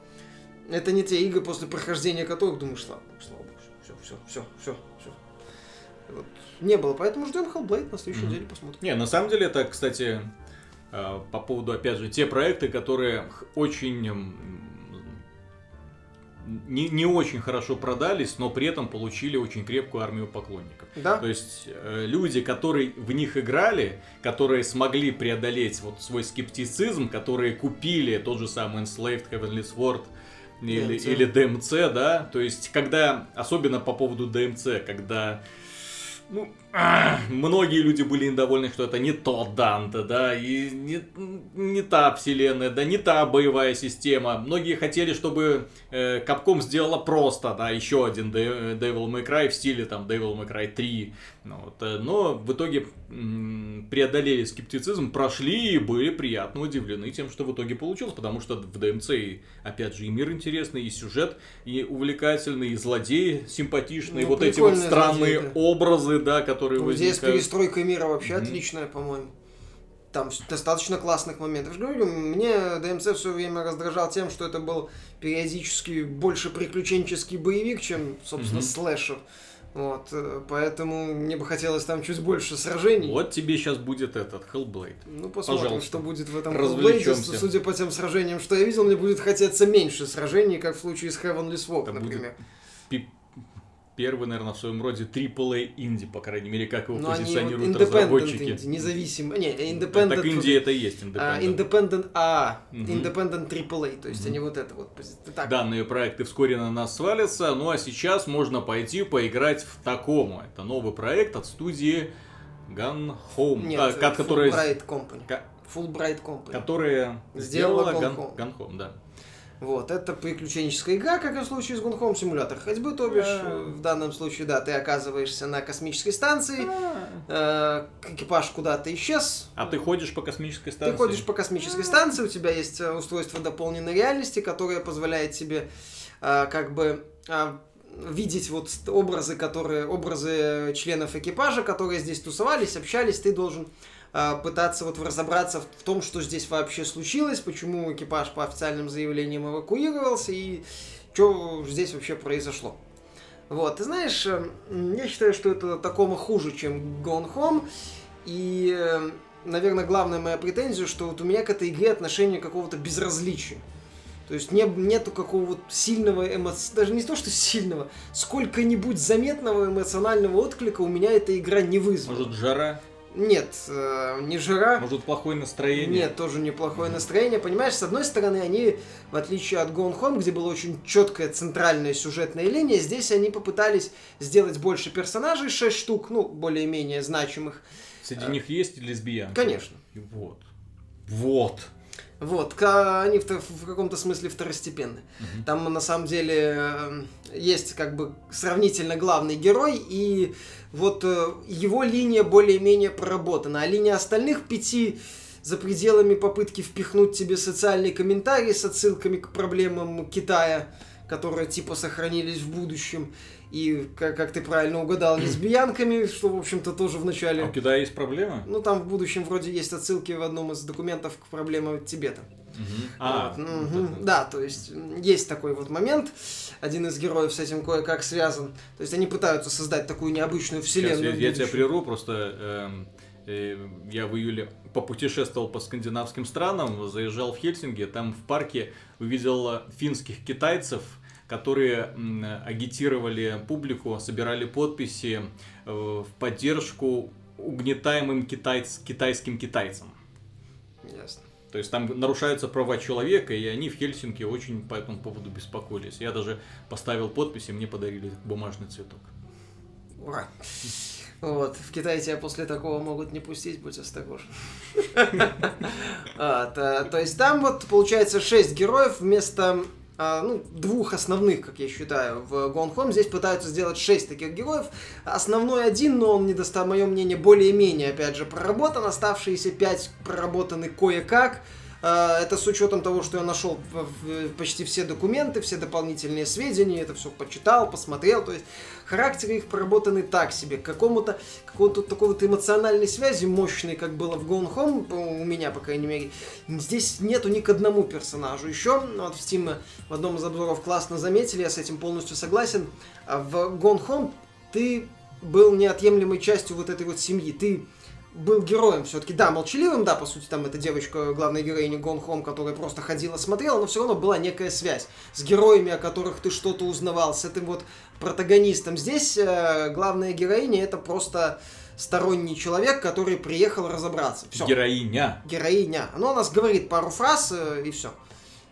это не те игры, после прохождения которых думаешь, слава богу, слава богу, все, все, все, все. Не было, поэтому ждем Hellblade на следующей mm-hmm. неделе посмотрим. Не, на самом деле это, кстати, э, по поводу, опять же, те проекты, которые очень не, не очень хорошо продались, но при этом получили очень крепкую армию поклонников. Да. То есть э, люди, которые в них играли, которые смогли преодолеть вот свой скептицизм, которые купили тот же самый Enslaved Heavenly Sword или, DMC. или DMC, да, то есть когда, особенно по поводу DMC, когда ну, многие люди были недовольны, что это не тот Данте, да, и не, не та вселенная, да, не та боевая система. Многие хотели, чтобы э, Capcom сделала просто, да, еще один Devil May Cry в стиле там Devil May Cry 3. Ну, вот, э, но в итоге м- преодолели скептицизм, прошли и были приятно удивлены тем, что в итоге получилось, потому что в DMC, опять же, и мир интересный, и сюжет и увлекательный, и злодеи симпатичные, ну, вот эти вот странные злодеи, образы, да, которые ну, возникают. Здесь перестройка мира вообще mm-hmm. отличная, по-моему. Там достаточно классных моментов. Я же говорю, мне DMC все время раздражал тем, что это был периодически больше приключенческий боевик, чем, собственно, mm-hmm. слэшер. Вот, э, поэтому мне бы хотелось там чуть больше сражений. Вот тебе сейчас будет этот Hellblade. Ну, посмотрим, Пожалуйста. что будет в этом Hellblade. Судя по тем сражениям, что я видел, мне будет хотеться меньше сражений, как в случае с Heavenly Sword, Это например. Будет первый, наверное, в своем роде AAA инди, по крайней мере, как его Но ну, позиционируют разработчики. Инди, независимо. Не, independent. Так инди это и есть independent. А, independent А, угу. independent AAA, то есть угу. они вот это вот. Так. Данные проекты вскоре на нас свалятся, ну а сейчас можно пойти поиграть в такому. Это новый проект от студии Gun Home, Нет, а, которая... Fulbright Company. Fulbright Company. Которая сделала, сделала Gun. Gun Home, да. Вот, это приключенческая игра, как и в случае с Гунхом симулятор. Ходьбы, то бишь, в данном случае, да, ты оказываешься на космической станции, э, экипаж куда-то исчез. А ты ходишь по космической станции? Ты ходишь по космической станции, у тебя есть э, устройство дополненной реальности, которое позволяет тебе э, как бы э, видеть вот образы, которые, образы членов экипажа, которые здесь тусовались, общались, ты должен пытаться вот разобраться в том, что здесь вообще случилось, почему экипаж по официальным заявлениям эвакуировался и что здесь вообще произошло. Вот, ты знаешь, э, я считаю, что это такому хуже, чем Gone Home, и, э, наверное, главная моя претензия, что вот у меня к этой игре отношение какого-то безразличия. То есть не, нету какого-то сильного эмоционального, даже не то, что сильного, сколько-нибудь заметного эмоционального отклика у меня эта игра не вызвала. Может, жара? Нет, э, не жара. Может, плохое настроение? Нет, тоже неплохое настроение. Понимаешь, с одной стороны, они, в отличие от Gone Home, где была очень четкая центральная сюжетная линия, здесь они попытались сделать больше персонажей, 6 штук, ну, более-менее значимых. Среди них есть лесбиянки? Конечно. Вот. Вот. Вот, они в, в каком-то смысле второстепенны. Угу. Там на самом деле э, есть как бы сравнительно главный герой, и вот э, его линия более-менее проработана, а линия остальных пяти за пределами попытки впихнуть тебе социальные комментарии с отсылками к проблемам Китая, которые типа сохранились в будущем, и, как, как ты правильно угадал, лесбиянками, что, в общем-то, тоже в начале... А у Китая есть проблемы? Ну, там в будущем вроде есть отсылки в одном из документов к проблемам Тибета. Угу. А, вот. угу. Да, то есть есть такой вот момент. Один из героев с этим кое-как связан. То есть они пытаются создать такую необычную вселенную. Сейчас я, я тебя прерву, просто э, э, я в июле попутешествовал по скандинавским странам, заезжал в Хельсинки, там в парке увидел финских китайцев, которые агитировали публику, собирали подписи э, в поддержку угнетаемым китайц, китайским китайцам. Ясно. То есть там нарушаются права человека, и они в Хельсинки очень по этому поводу беспокоились. Я даже поставил подпись, и мне подарили бумажный цветок. Ура! Вот, в Китае тебя после такого могут не пустить, будь осторожен. (laughs) А, то есть там вот получается шесть героев вместо ну, двух основных, как я считаю, в Gone Home. Здесь пытаются сделать шесть таких героев. Основной один, но он, недоста... мое мнение, более-менее, опять же, проработан. Оставшиеся пять проработаны кое-как. Э, это с учетом того, что я нашел почти все документы, все дополнительные сведения, это все почитал, посмотрел. То есть характеры их проработаны так себе. К какому-то какого-то такой вот эмоциональной связи мощной, как было в Gone Home, у меня, по крайней мере, здесь нету ни к одному персонажу. Еще вот в Steam в одном из обзоров классно заметили, я с этим полностью согласен. А в Gone Home ты был неотъемлемой частью вот этой вот семьи. Ты был героем все-таки, да, молчаливым, да, по сути, там эта девочка, главная героиня Гон Хом, которая просто ходила, смотрела, но все равно была некая связь с героями, о которых ты что-то узнавал, с этим вот протагонистом. Здесь э, главная героиня это просто сторонний человек, который приехал разобраться. Все. Героиня. Героиня. Она нас говорит пару фраз э, и все.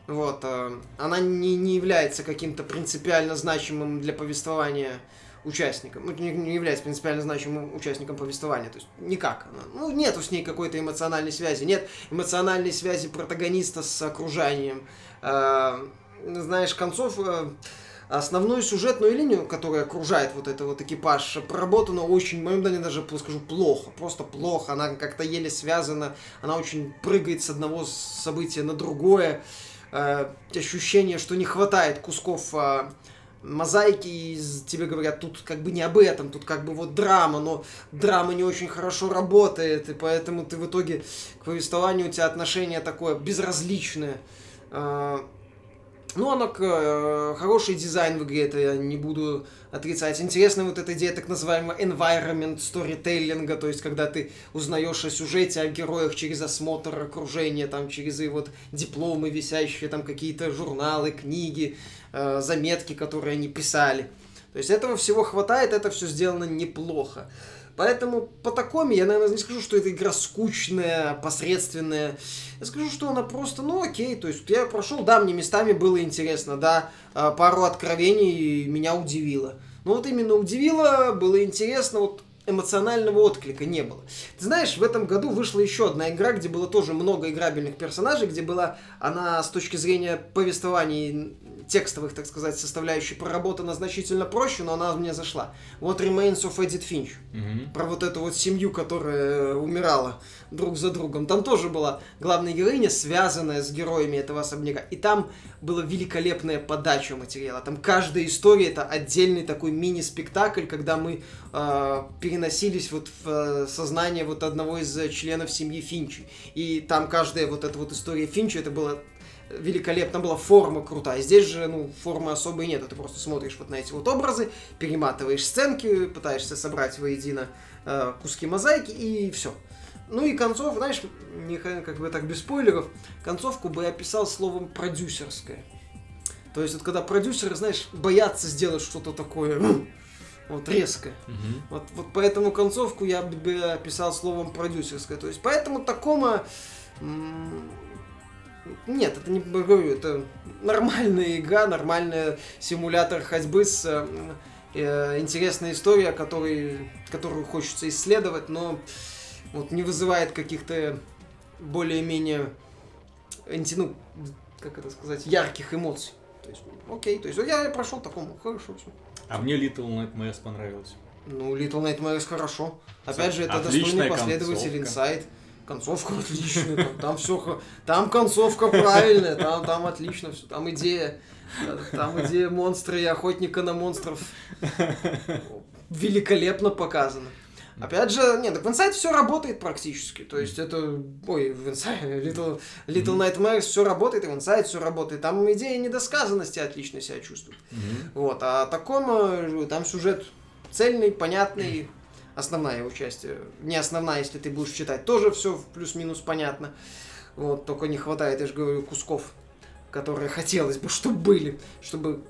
Вот. Э, она не, не является каким-то принципиально значимым для повествования участником, ну, не, не является принципиально значимым участником повествования, то есть никак. Ну, нету с ней какой-то эмоциональной связи, нет эмоциональной связи протагониста с окружением. Э, знаешь, концов, э, основную сюжетную линию, которая окружает вот это вот экипаж, проработана очень, в моем мнении, даже скажу, плохо, просто плохо, она как-то еле связана, она очень прыгает с одного события на другое, э, ощущение, что не хватает кусков э, мозаики, и тебе говорят, тут как бы не об этом, тут как бы вот драма, но драма не очень хорошо работает, и поэтому ты в итоге к повествованию у тебя отношение такое безразличное. Ну, оно э, хороший дизайн в игре, это я не буду отрицать. Интересная вот эта идея так называемого environment storytelling, то есть когда ты узнаешь о сюжете, о героях через осмотр окружения, там, через и вот дипломы висящие, там какие-то журналы, книги, э, заметки, которые они писали. То есть этого всего хватает, это все сделано неплохо. Поэтому по такому я, наверное, не скажу, что эта игра скучная, посредственная. Я скажу, что она просто, ну окей, то есть я прошел, да, мне местами было интересно, да, а, пару откровений меня удивило. Но вот именно удивило, было интересно, вот эмоционального отклика не было. Ты знаешь, в этом году вышла еще одна игра, где было тоже много играбельных персонажей, где была она с точки зрения повествований текстовых, так сказать, составляющих проработана значительно проще, но она мне зашла. Вот Remains of Edith Finch. Угу. Про вот эту вот семью, которая умирала друг за другом. Там тоже была главная героиня, связанная с героями этого особняка. И там была великолепная подача материала. Там каждая история это отдельный такой мини-спектакль, когда мы э, переносились вот в э, сознание вот одного из членов семьи Финчи. И там каждая вот эта вот история Финчи, это было великолепно была форма крутая. Здесь же, ну, формы особой нет. Ты просто смотришь вот на эти вот образы, перематываешь сценки, пытаешься собрать воедино э, куски мозаики и все. Ну и концов, знаешь, не, как бы так без спойлеров, концовку бы я описал словом продюсерская. То есть вот когда продюсеры, знаешь, боятся сделать что-то такое, (clears throat) вот резкое. Угу. Вот, вот поэтому концовку я бы описал словом продюсерская. То есть поэтому такому нет, это не говорю, это нормальная игра, нормальный симулятор ходьбы с э, э, интересная история, который, которую хочется исследовать, но вот не вызывает каких-то более-менее, ну, как это сказать, ярких эмоций. То есть, окей, то есть я прошел такому, хорошо все. А мне Little Nightmares понравилось. Ну, Little Nightmares хорошо. Опять же, это достойный последователь Inside. Концовка отличная, там, там все, там концовка правильная, там, там отлично все, там идея, там идея монстра и охотника на монстров великолепно показана. Опять же, нет, так в Inside все работает практически. То есть это, ой, в Inside, Little, Little Nightmares все работает, и в Inside все работает. Там идея недосказанности отлично себя чувствует. Mm-hmm. Вот, а таком, э, там сюжет цельный, понятный, основная его часть. Э, не основная, если ты будешь читать, тоже все плюс-минус понятно. Вот, только не хватает, я же говорю, кусков, которые (laughs) хотелось бы, чтобы были, чтобы,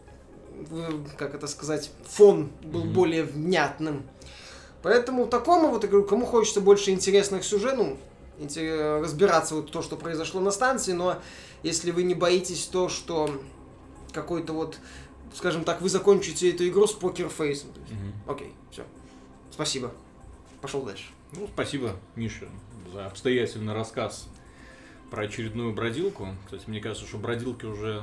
э, как это сказать, фон был mm-hmm. более внятным. Поэтому такому вот, я говорю, кому хочется больше интересных сюжетов, ну, разбираться вот то, что произошло на станции, но если вы не боитесь то, что какой-то вот, скажем так, вы закончите эту игру с покерфейсом. Mm-hmm. Окей, все. Спасибо. Пошел дальше. Ну, спасибо, Миша, за обстоятельный рассказ про очередную бродилку. Кстати, мне кажется, что бродилки уже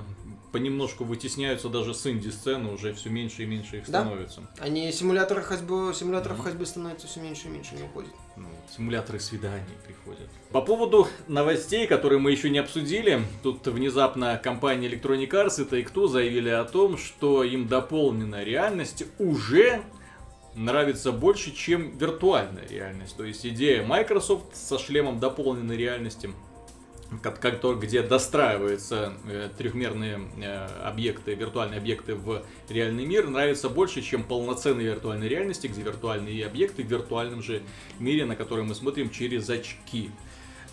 понемножку вытесняются даже с инди-сцены, уже все меньше и меньше их Да. становится. Они симуляторы ходьбы, симуляторов Мгм. ходьбы становится все меньше и меньше, не уходит. Ну, симуляторы свиданий приходят. По поводу новостей, которые мы еще не обсудили, тут внезапно компания Electronic Arts и Take-Two заявили о том, что им дополненная реальность уже нравится больше, чем виртуальная реальность. То есть идея Microsoft со шлемом дополненной реальности, как, как то, где достраиваются э, трехмерные э, объекты, виртуальные объекты в реальный мир, нравится больше, чем полноценной виртуальной реальности, где виртуальные объекты в виртуальном же мире, на который мы смотрим через очки.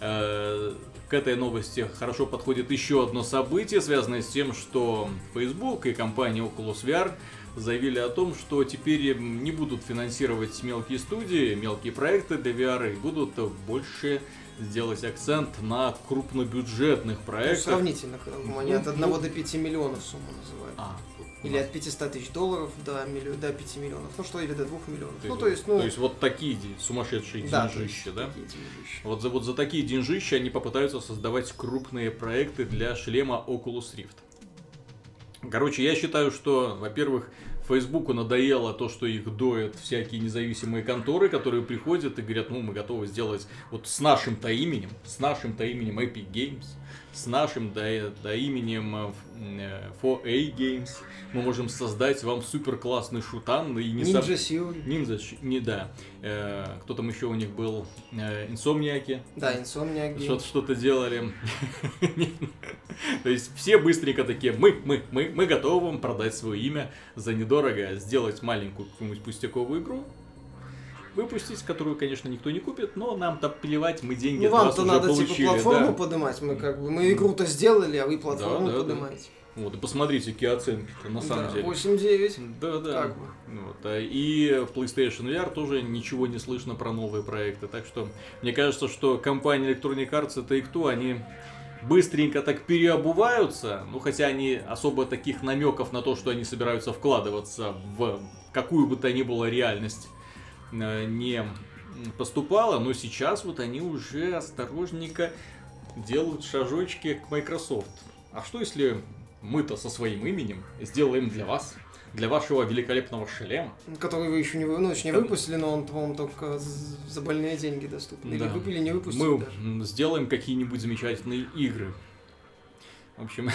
Э, К этой новости хорошо подходит еще одно событие, связанное с тем, что Facebook и компания Oculus VR заявили о том, что теперь не будут финансировать мелкие студии, мелкие проекты для VR, и будут больше сделать акцент на крупнобюджетных Ну, проектах. сравнительно, как бы они Ну, от 1 до 5 миллионов сумму называют. А, тут у Или от 500 тысяч долларов до, миллио- до 5 миллионов. Ну что, или до 2 миллионов. то ну, то есть, ну... то есть вот такие сумасшедшие да, деньжища, да? такие деньжища. Вот за, вот за такие деньжища они попытаются создавать крупные проекты для шлема Oculus Rift. Короче, я считаю, что, во-первых, Фейсбуку надоело то, что их доят всякие независимые конторы, которые приходят и говорят, ну, мы готовы сделать вот с нашим-то именем, с нашим-то именем Epic Games, с нашим да, да именем э, э, 4A Games, мы можем создать вам супер классный шутан и не Ninja. Ниндзя, щ- не да. Э, кто там еще у них был? Э, Инсомниаки. Да, Insomniac Что- Games. Что-то делали. (laughs) То есть все быстренько такие, мы, мы, мы, мы готовы вам продать свое имя за недорого, сделать маленькую какую-нибудь пустяковую игру, выпустить, которую, конечно, никто не купит, но нам-то плевать, мы деньги Ну вам-то надо получили. типа платформу да. поднимать. Мы как бы мы игру-то сделали, а вы платформу Да, да, да. поднимаете. Вот, и посмотрите, какие оценки на самом да, деле. 8-9. Да, да. Как бы. Вот, а И в PlayStation VR тоже ничего не слышно про новые проекты. Так что мне кажется, что компания Electronic Arts и Take-Two, они быстренько так переобуваются, ну хотя они особо таких намеков на то, что они собираются вкладываться в какую бы то ни было реальность э, не поступало, но сейчас вот они уже осторожненько делают шажочки к Microsoft. А что если мы-то со своим именем сделаем для вас, для вашего великолепного шлема? Который вы еще не, ну, еще не выпустили, но он, по-моему, только за больные деньги доступен. Или Да. выпили, не выпустили Мы даже. сделаем какие-нибудь замечательные игры. В общем,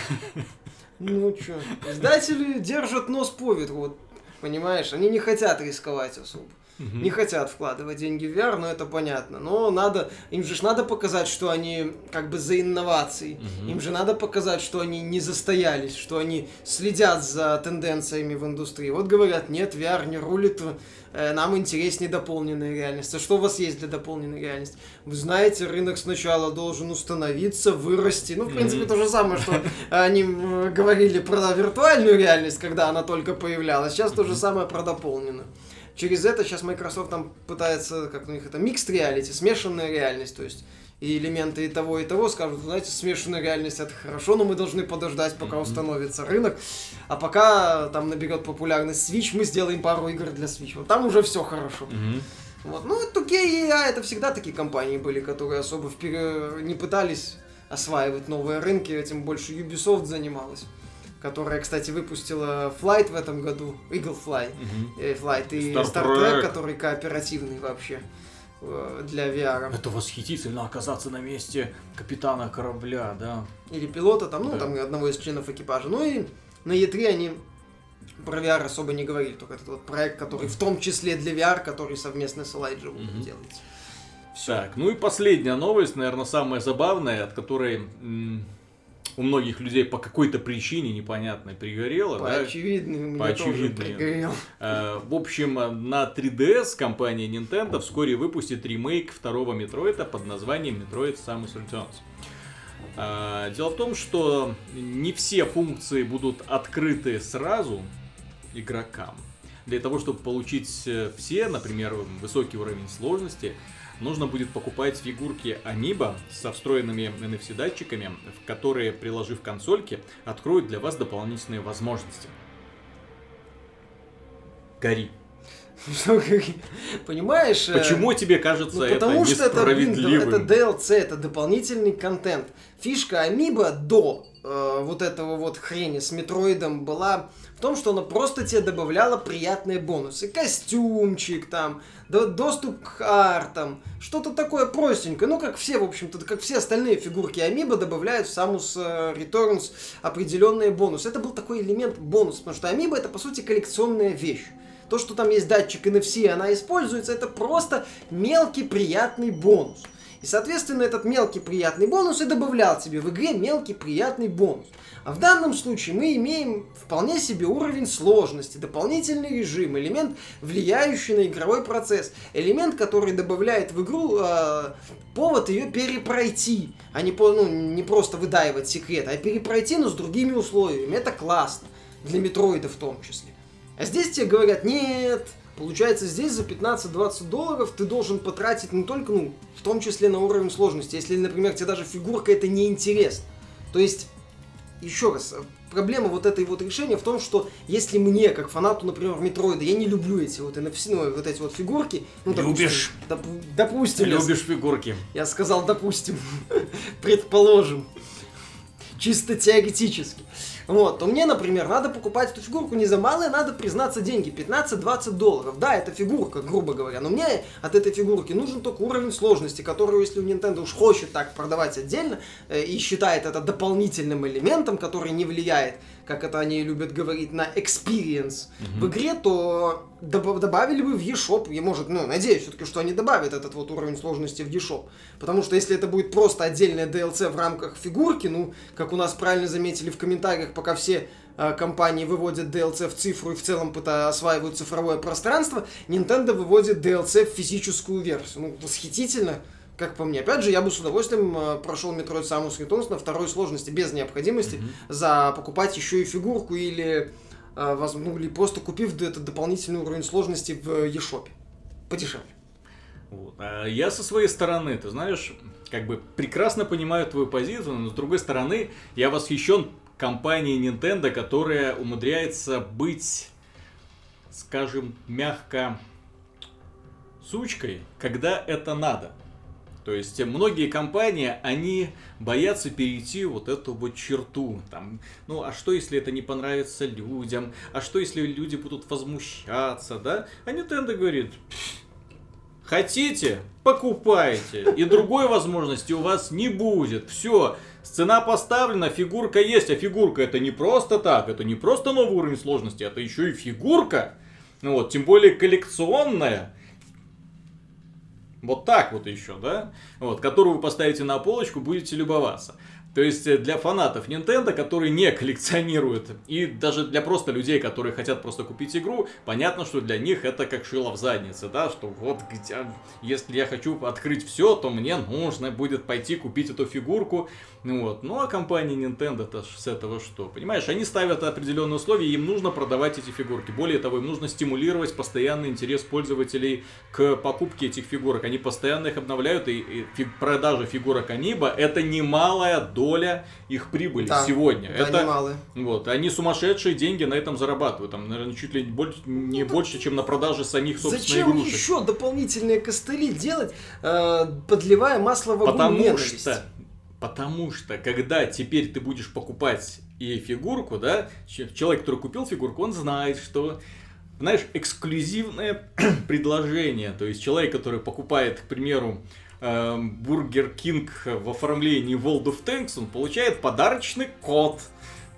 (laughs) Ну чё, издатели держат нос по ветру, вот, понимаешь? Они не хотят рисковать особо. Не хотят вкладывать деньги в VR, но это понятно. Но надо, им же надо показать, что они как бы за инновации. Мгм. Им же надо показать, что они не застоялись, что они следят за тенденциями в индустрии. Вот говорят, нет, VR не рулит, э, нам интереснее дополненная реальность. А что у вас есть для дополненной реальности? Вы знаете, рынок сначала должен установиться, вырасти. Ну, в принципе, то же самое, что они м, говорили про виртуальную реальность, когда она только появлялась. Сейчас то же самое про дополненную. Через это сейчас Microsoft там пытается, как у них это, микс реалити, смешанная реальность, то есть и элементы и того, и того скажут, «Вы знаете, смешанная реальность это хорошо, но мы должны подождать, пока Мгм. установится рынок, а пока там наберет популярность Switch, мы сделаем пару игр для Switch. Вот там уже все хорошо. Мгм. Вот. Ну, 2K и EA это всегда такие компании были, которые особо вперед не пытались осваивать новые рынки, этим больше Ubisoft занималась, которая, кстати, выпустила Flight в этом году, Eagle Fly, Мгм. э, Flight и Star Star, Trek. Trek, который кооперативный вообще э, для VR. Это восхитительно оказаться на месте капитана корабля, да. Или пилота, там, ну, Да. там одного из членов экипажа. Ну и на E3 они про VR особо не говорили, только этот вот проект, который в том числе для VR, который совместно с Elijah Wood Мгм. делается. Всё. Так, ну и последняя новость, наверное, самая забавная, от которой м, у многих людей по какой-то причине непонятной пригорело, По да. очевидным, По очевидным. Э, В общем, э, на 3DS компания Nintendo вскоре выпустит ремейк второго Метроида под названием Metroid Samus Returns. Э, Дело в том, что не все функции будут открыты сразу игрокам. Для того, чтобы получить э, все, например, высокий уровень сложности, нужно будет покупать фигурки Амиба со встроенными NFC-датчиками, в которые, приложив консольки, откроют для вас дополнительные возможности. Гори. Что, Понимаешь? э, Почему тебе кажется Ну, это потому что это, блин, несправедливым? это DLC, это дополнительный контент. Фишка Амиба до э, вот этого вот хрени с Метроидом была в том, что она просто тебе добавляла приятные бонусы. Костюмчик там, до, доступ к артам, что-то такое простенькое. Ну, как все, в общем-то, как все остальные фигурки Амиба добавляют в Samus э, Returns определенные бонусы. Это был такой элемент бонус, потому что Амиба это, по сути, коллекционная вещь. То, что там есть датчик NFC, она используется, это просто мелкий приятный бонус. И, соответственно, этот мелкий приятный бонус и добавлял тебе в игре мелкий приятный бонус. А в данном случае мы имеем вполне себе уровень сложности, дополнительный режим, элемент, влияющий на игровой процесс, элемент, который добавляет в игру э, повод ее перепройти, а не, по, ну, не просто выдаивать секрет, а перепройти, но с другими условиями. Это классно. Для метроида в том числе. А здесь тебе говорят, нет, Получается, здесь за 15-20 долларов ты должен потратить не только, ну, в том числе на уровень сложности, если, например, тебе даже фигурка это не интересно. То есть, еще раз, проблема вот этой вот решения в том, что если мне, как фанату, например, Метроида, я не люблю эти вот NFC, ну, вот эти вот фигурки. Ну, Любишь. Допустим, доп, допустим. Любишь я, фигурки. Я сказал, допустим. (laughs) Предположим. Чисто теоретически. Вот, то мне, например, надо покупать эту фигурку не за малые, надо признаться деньги, 15-20 долларов. Да, это фигурка, грубо говоря, но мне от этой фигурки нужен только уровень сложности, который, если у Nintendo уж хочет так продавать отдельно э, и считает это дополнительным элементом, который не влияет как это они любят говорить, на experience mm-hmm. в игре, то доб- добавили бы в eShop. Я, может, ну, надеюсь все-таки, что они добавят этот вот уровень сложности в eShop. Потому что если это будет просто отдельная DLC в рамках фигурки, ну, как у нас правильно заметили в комментариях, пока все э, компании выводят DLC в цифру и в целом пытая, осваивают цифровое пространство, Nintendo выводит DLC в физическую версию. Ну, восхитительно как по мне. Опять же, я бы с удовольствием э, прошел Metroid Samus Returns на второй сложности, без необходимости mm-hmm. за покупать еще и фигурку или, э, возможно, или просто купив этот дополнительный уровень сложности в eShop. Подешевле. Вот. А я со своей стороны, ты знаешь, как бы прекрасно понимаю твою позицию, но с другой стороны, я восхищен компанией Nintendo, которая умудряется быть, скажем, мягко сучкой, когда это надо. То есть многие компании, они боятся перейти вот эту вот черту. Там, ну, а что если это не понравится людям? А что если люди будут возмущаться, да? А Nintendo говорит, хотите, покупайте. И другой возможности у вас не будет. Все, Цена поставлена, фигурка есть, а фигурка это не просто так, это не просто новый уровень сложности, это еще и фигурка. Ну вот, тем более коллекционная. Вот так вот еще, да? Вот, которую вы поставите на полочку, будете любоваться. То есть э, для фанатов Nintendo, которые не коллекционируют, и даже для просто людей, которые хотят просто купить игру, понятно, что для них это как шило в заднице, да, что вот где, если я хочу открыть все, то мне нужно будет пойти купить эту фигурку, ну вот. Ну а компания Nintendo-то с этого что? Понимаешь, они ставят определенные условия, им нужно продавать эти фигурки. Более того, им нужно стимулировать постоянный интерес пользователей к покупке этих фигурок. Они постоянно их обновляют, и, и фиг, продажа фигурок Аниба это немалая их прибыли да, сегодня. Да, это немалые. Вот, они сумасшедшие деньги на этом зарабатывают. Там, наверное, чуть ли не больше, не ну, больше чем на продаже самих собственных Зачем игрушек. еще дополнительные костыли делать, э, подливая масло в огонь Потому ненависти? что Потому что, когда теперь ты будешь покупать и фигурку, да, человек, который купил фигурку, он знает, что знаешь, эксклюзивное (clears throat) предложение. То есть человек, который покупает, к примеру, Burger King в оформлении World of Tanks, он получает подарочный код.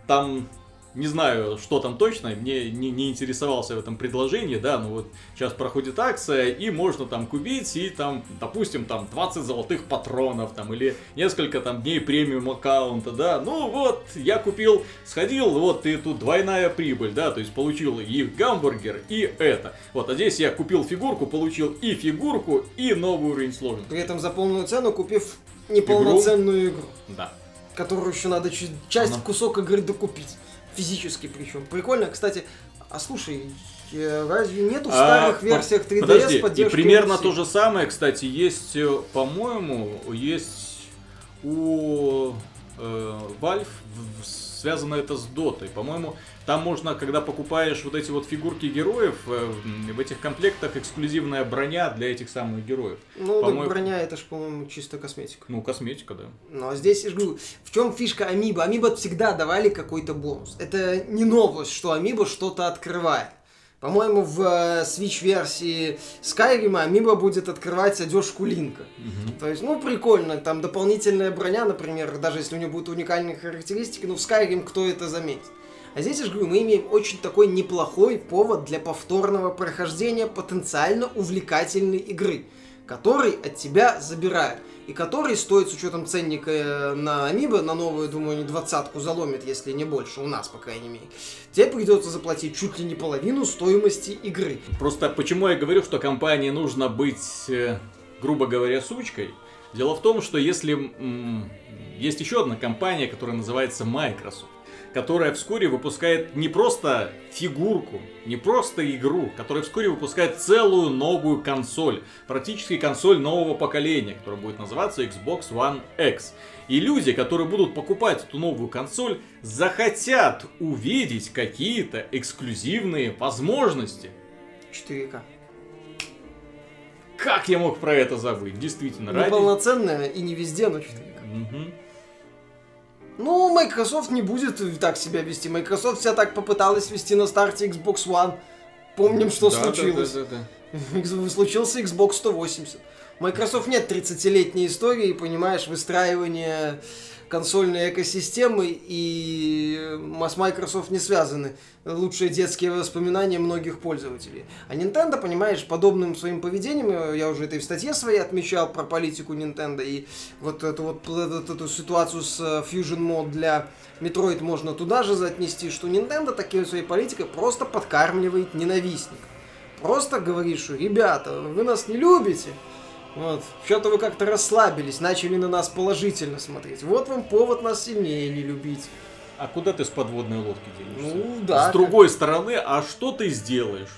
Там не знаю, что там точно, мне не, не интересовался в этом предложении, да, но вот сейчас проходит акция, и можно там купить, и там, допустим, там 20 золотых патронов, там, или несколько там дней премиум аккаунта, да, ну вот, я купил, сходил, вот, и тут двойная прибыль, да, то есть получил и гамбургер, и это. Вот, а здесь я купил фигурку, получил и фигурку, и новый уровень сложности. При этом за полную цену купив неполноценную игру. игру да. Которую еще надо часть, Она... кусок игры докупить. Физически причем. Прикольно, кстати. А слушай, э, разве нету в старых а, версиях 3DS подожди, поддержки? И примерно то же самое, кстати, есть, э, по-моему, есть у э, Valve связано это с дотой. По-моему, там можно, когда покупаешь вот эти вот фигурки героев, э, в этих комплектах эксклюзивная броня для этих самых героев. Ну, так броня это же, по-моему, чисто косметика. Ну, косметика, да. Ну, а здесь, я говорю, в чем фишка Амиба? Амиба всегда давали какой-то бонус. Это не новость, что Амиба что-то открывает. По-моему, в э, Switch-версии Skyrim Амиба будет открывать одежку Линка. Угу. То есть, ну, прикольно. Там дополнительная броня, например, даже если у нее будут уникальные характеристики, ну, в Skyrim кто это заметит? А здесь, я же говорю, мы имеем очень такой неплохой повод для повторного прохождения потенциально увлекательной игры, который от тебя забирают и который стоит с учетом ценника э, на Амибо, на новую, думаю, не двадцатку заломит, если не больше, у нас, по крайней мере. Тебе придется заплатить чуть ли не половину стоимости игры. Просто почему я говорю, что компании нужно быть, э, грубо говоря, сучкой? Дело в том, что если есть еще одна компания, которая называется Microsoft которая вскоре выпускает не просто фигурку, не просто игру, которая вскоре выпускает целую новую консоль, практически консоль нового поколения, которая будет называться Xbox One X. И люди, которые будут покупать эту новую консоль, захотят увидеть какие-то эксклюзивные возможности. 4К. Как я мог про это забыть? Действительно, ради... Неполноценная и не везде, но 4К. Угу. Ну, Microsoft не будет так себя вести. Microsoft вся так попыталась вести на старте Xbox One. Помним, что да, случилось. Да, да, да, да. (laughs) Случился Xbox 180. Microsoft нет 30-летней истории, понимаешь, выстраивания консольной экосистемы и с Microsoft не связаны лучшие детские воспоминания многих пользователей. А Nintendo, понимаешь, подобным своим поведением, э, я уже это и в статье своей отмечал про политику Nintendo, и вот эту вот эту, эту ситуацию с э, Fusion Mode для Metroid можно туда же отнести, что Nintendo такой своей политикой просто подкармливает ненавистников. Просто говорит, что ребята, вы нас не любите, вот. Что-то вы как-то расслабились, начали на нас положительно смотреть. Вот вам повод нас сильнее не любить. А куда ты с подводной лодки денешься? Ну, да. С другой стороны, а что ты сделаешь?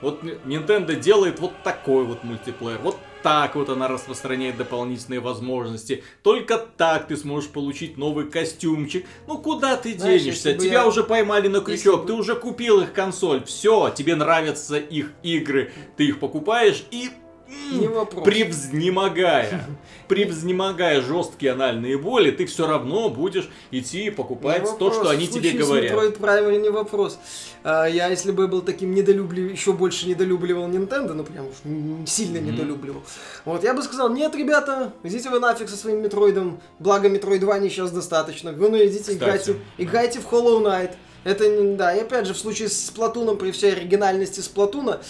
Вот Nintendo делает вот такой вот мультиплеер, вот так вот она распространяет дополнительные возможности. Только так ты сможешь получить новый костюмчик. Ну куда ты Знаешь, денешься? Тебя я... уже поймали на крючок, если ты бы... уже купил их консоль. Все, тебе нравятся их игры, ты их покупаешь и не вопрос. Превзнемогая, (laughs) превзнемогая жесткие анальные боли, ты все равно будешь идти и покупать то, что они тебе говорят. Metroid Prime не вопрос. А, я, если бы был таким недолюблив, еще больше недолюбливал Nintendo, ну прям уж сильно mm-hmm. недолюбливал, вот, я бы сказал, нет, ребята, идите вы нафиг со своим Метроидом, благо Metroid 2 не сейчас достаточно, вы ну идите играйте, играйте в Hollow Knight. Это, да, и опять же, в случае с Платуном, при всей оригинальности с Платуна,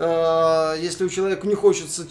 если у человека не хочется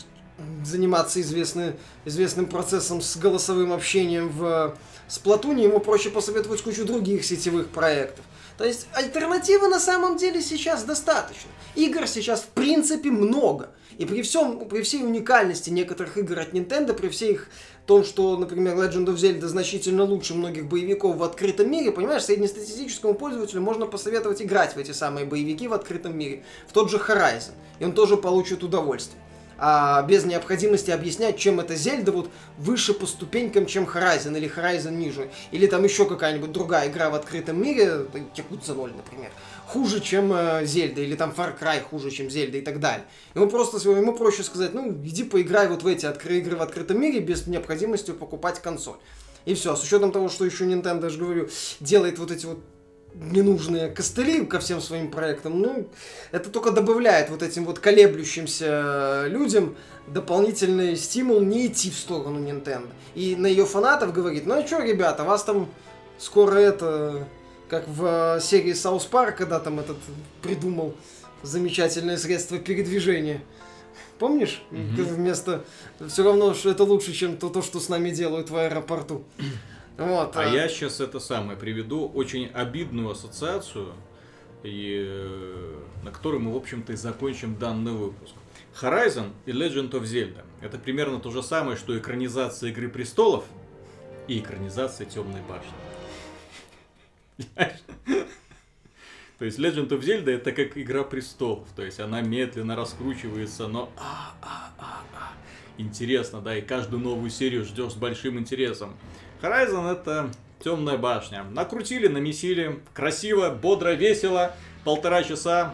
заниматься известный, известным процессом с голосовым общением в Сплатуне, ему проще посоветовать кучу других сетевых проектов. То есть альтернативы на самом деле сейчас достаточно. Игр сейчас в принципе много. И при всем, при всей уникальности некоторых игр от Nintendo, при всей их том, что, например, Legend of Zelda значительно лучше многих боевиков в открытом мире, понимаешь, среднестатистическому пользователю можно посоветовать играть в эти самые боевики в открытом мире, в тот же Horizon, и он тоже получит удовольствие. А без необходимости объяснять, чем это Зельда вот выше по ступенькам, чем Horizon или Horizon ниже. Или там еще какая-нибудь другая игра в открытом мире, Якудза 0, например хуже, чем э, Зельда, или там Far Cry хуже, чем Зельда и так далее. Ему просто ему проще сказать, ну, иди поиграй вот в эти откры игры в открытом мире без необходимости покупать консоль. И все. С учетом того, что еще Nintendo, я же говорю, делает вот эти вот ненужные костыли ко всем своим проектам, ну, это только добавляет вот этим вот колеблющимся людям дополнительный стимул не идти в сторону Nintendo. И на ее фанатов говорит, ну а что, ребята, вас там скоро это как в э, серии South Park, когда там этот придумал замечательное средство передвижения. Помнишь? Mm-hmm. Вместо... Все равно, что это лучше, чем то, то, что с нами делают в аэропорту. Вот, а, а я сейчас это самое приведу очень обидную ассоциацию, и, э, на которой мы, в общем-то, и закончим данный выпуск. Horizon и Legend of Zelda. Это примерно то же самое, что экранизация Игры Престолов и экранизация Темной Башни. (laughs) То есть Legend of Zelda это как Игра Престолов. То есть она медленно раскручивается, но а, а, а, интересно, да, и каждую новую серию ждешь с большим интересом. Horizon это Темная башня. Накрутили, намесили, красиво, бодро, весело, полтора часа,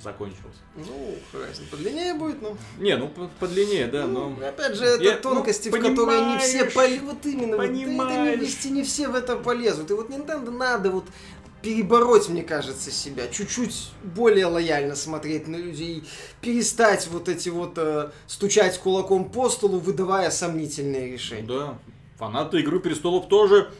закончилось. Ну, разница подлиннее будет, но... Не, ну подлиннее, да, ну, но... Опять же, это Я- тонкости, ну, в которые не все понимаешь, полезут. Вот именно, вот это не понимаешь. вести, не все в это полезут. И вот Nintendo надо вот перебороть, мне кажется, себя, чуть-чуть более лояльно смотреть на людей, перестать вот эти вот э, стучать кулаком по столу, выдавая сомнительные решения. Да, фанаты Игры Престолов тоже.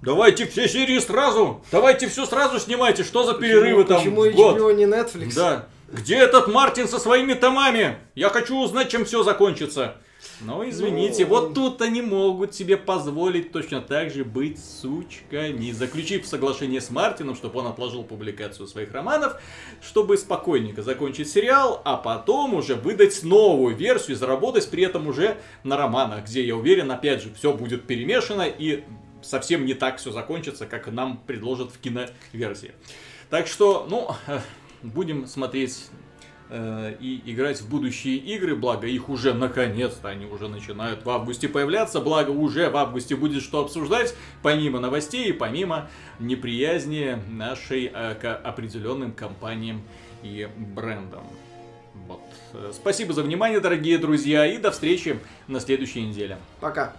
Давайте все серии сразу, давайте все сразу снимайте, что за перерывы там Почему в год? HBO не Netflix? Да. Где этот Мартин со своими томами? Я хочу узнать, чем все закончится. Но извините, Ну. вот тут они могут себе позволить точно так же быть сучками, заключив соглашение с Мартином, чтобы он отложил публикацию своих романов, чтобы спокойненько закончить сериал, а потом уже выдать новую версию и заработать при этом уже на романах, где, я уверен, опять же, все будет перемешано и совсем не так все закончится, как нам предложат в киноверсии. Так что, ну, э, будем смотреть и играть в будущие игры, благо их уже наконец-то, они уже начинают в августе появляться, благо уже в августе будет что обсуждать, помимо новостей и помимо неприязни нашей э, к определенным компаниям и брендам. Вот. Э, Спасибо за внимание, дорогие друзья, и до встречи на следующей неделе. Пока.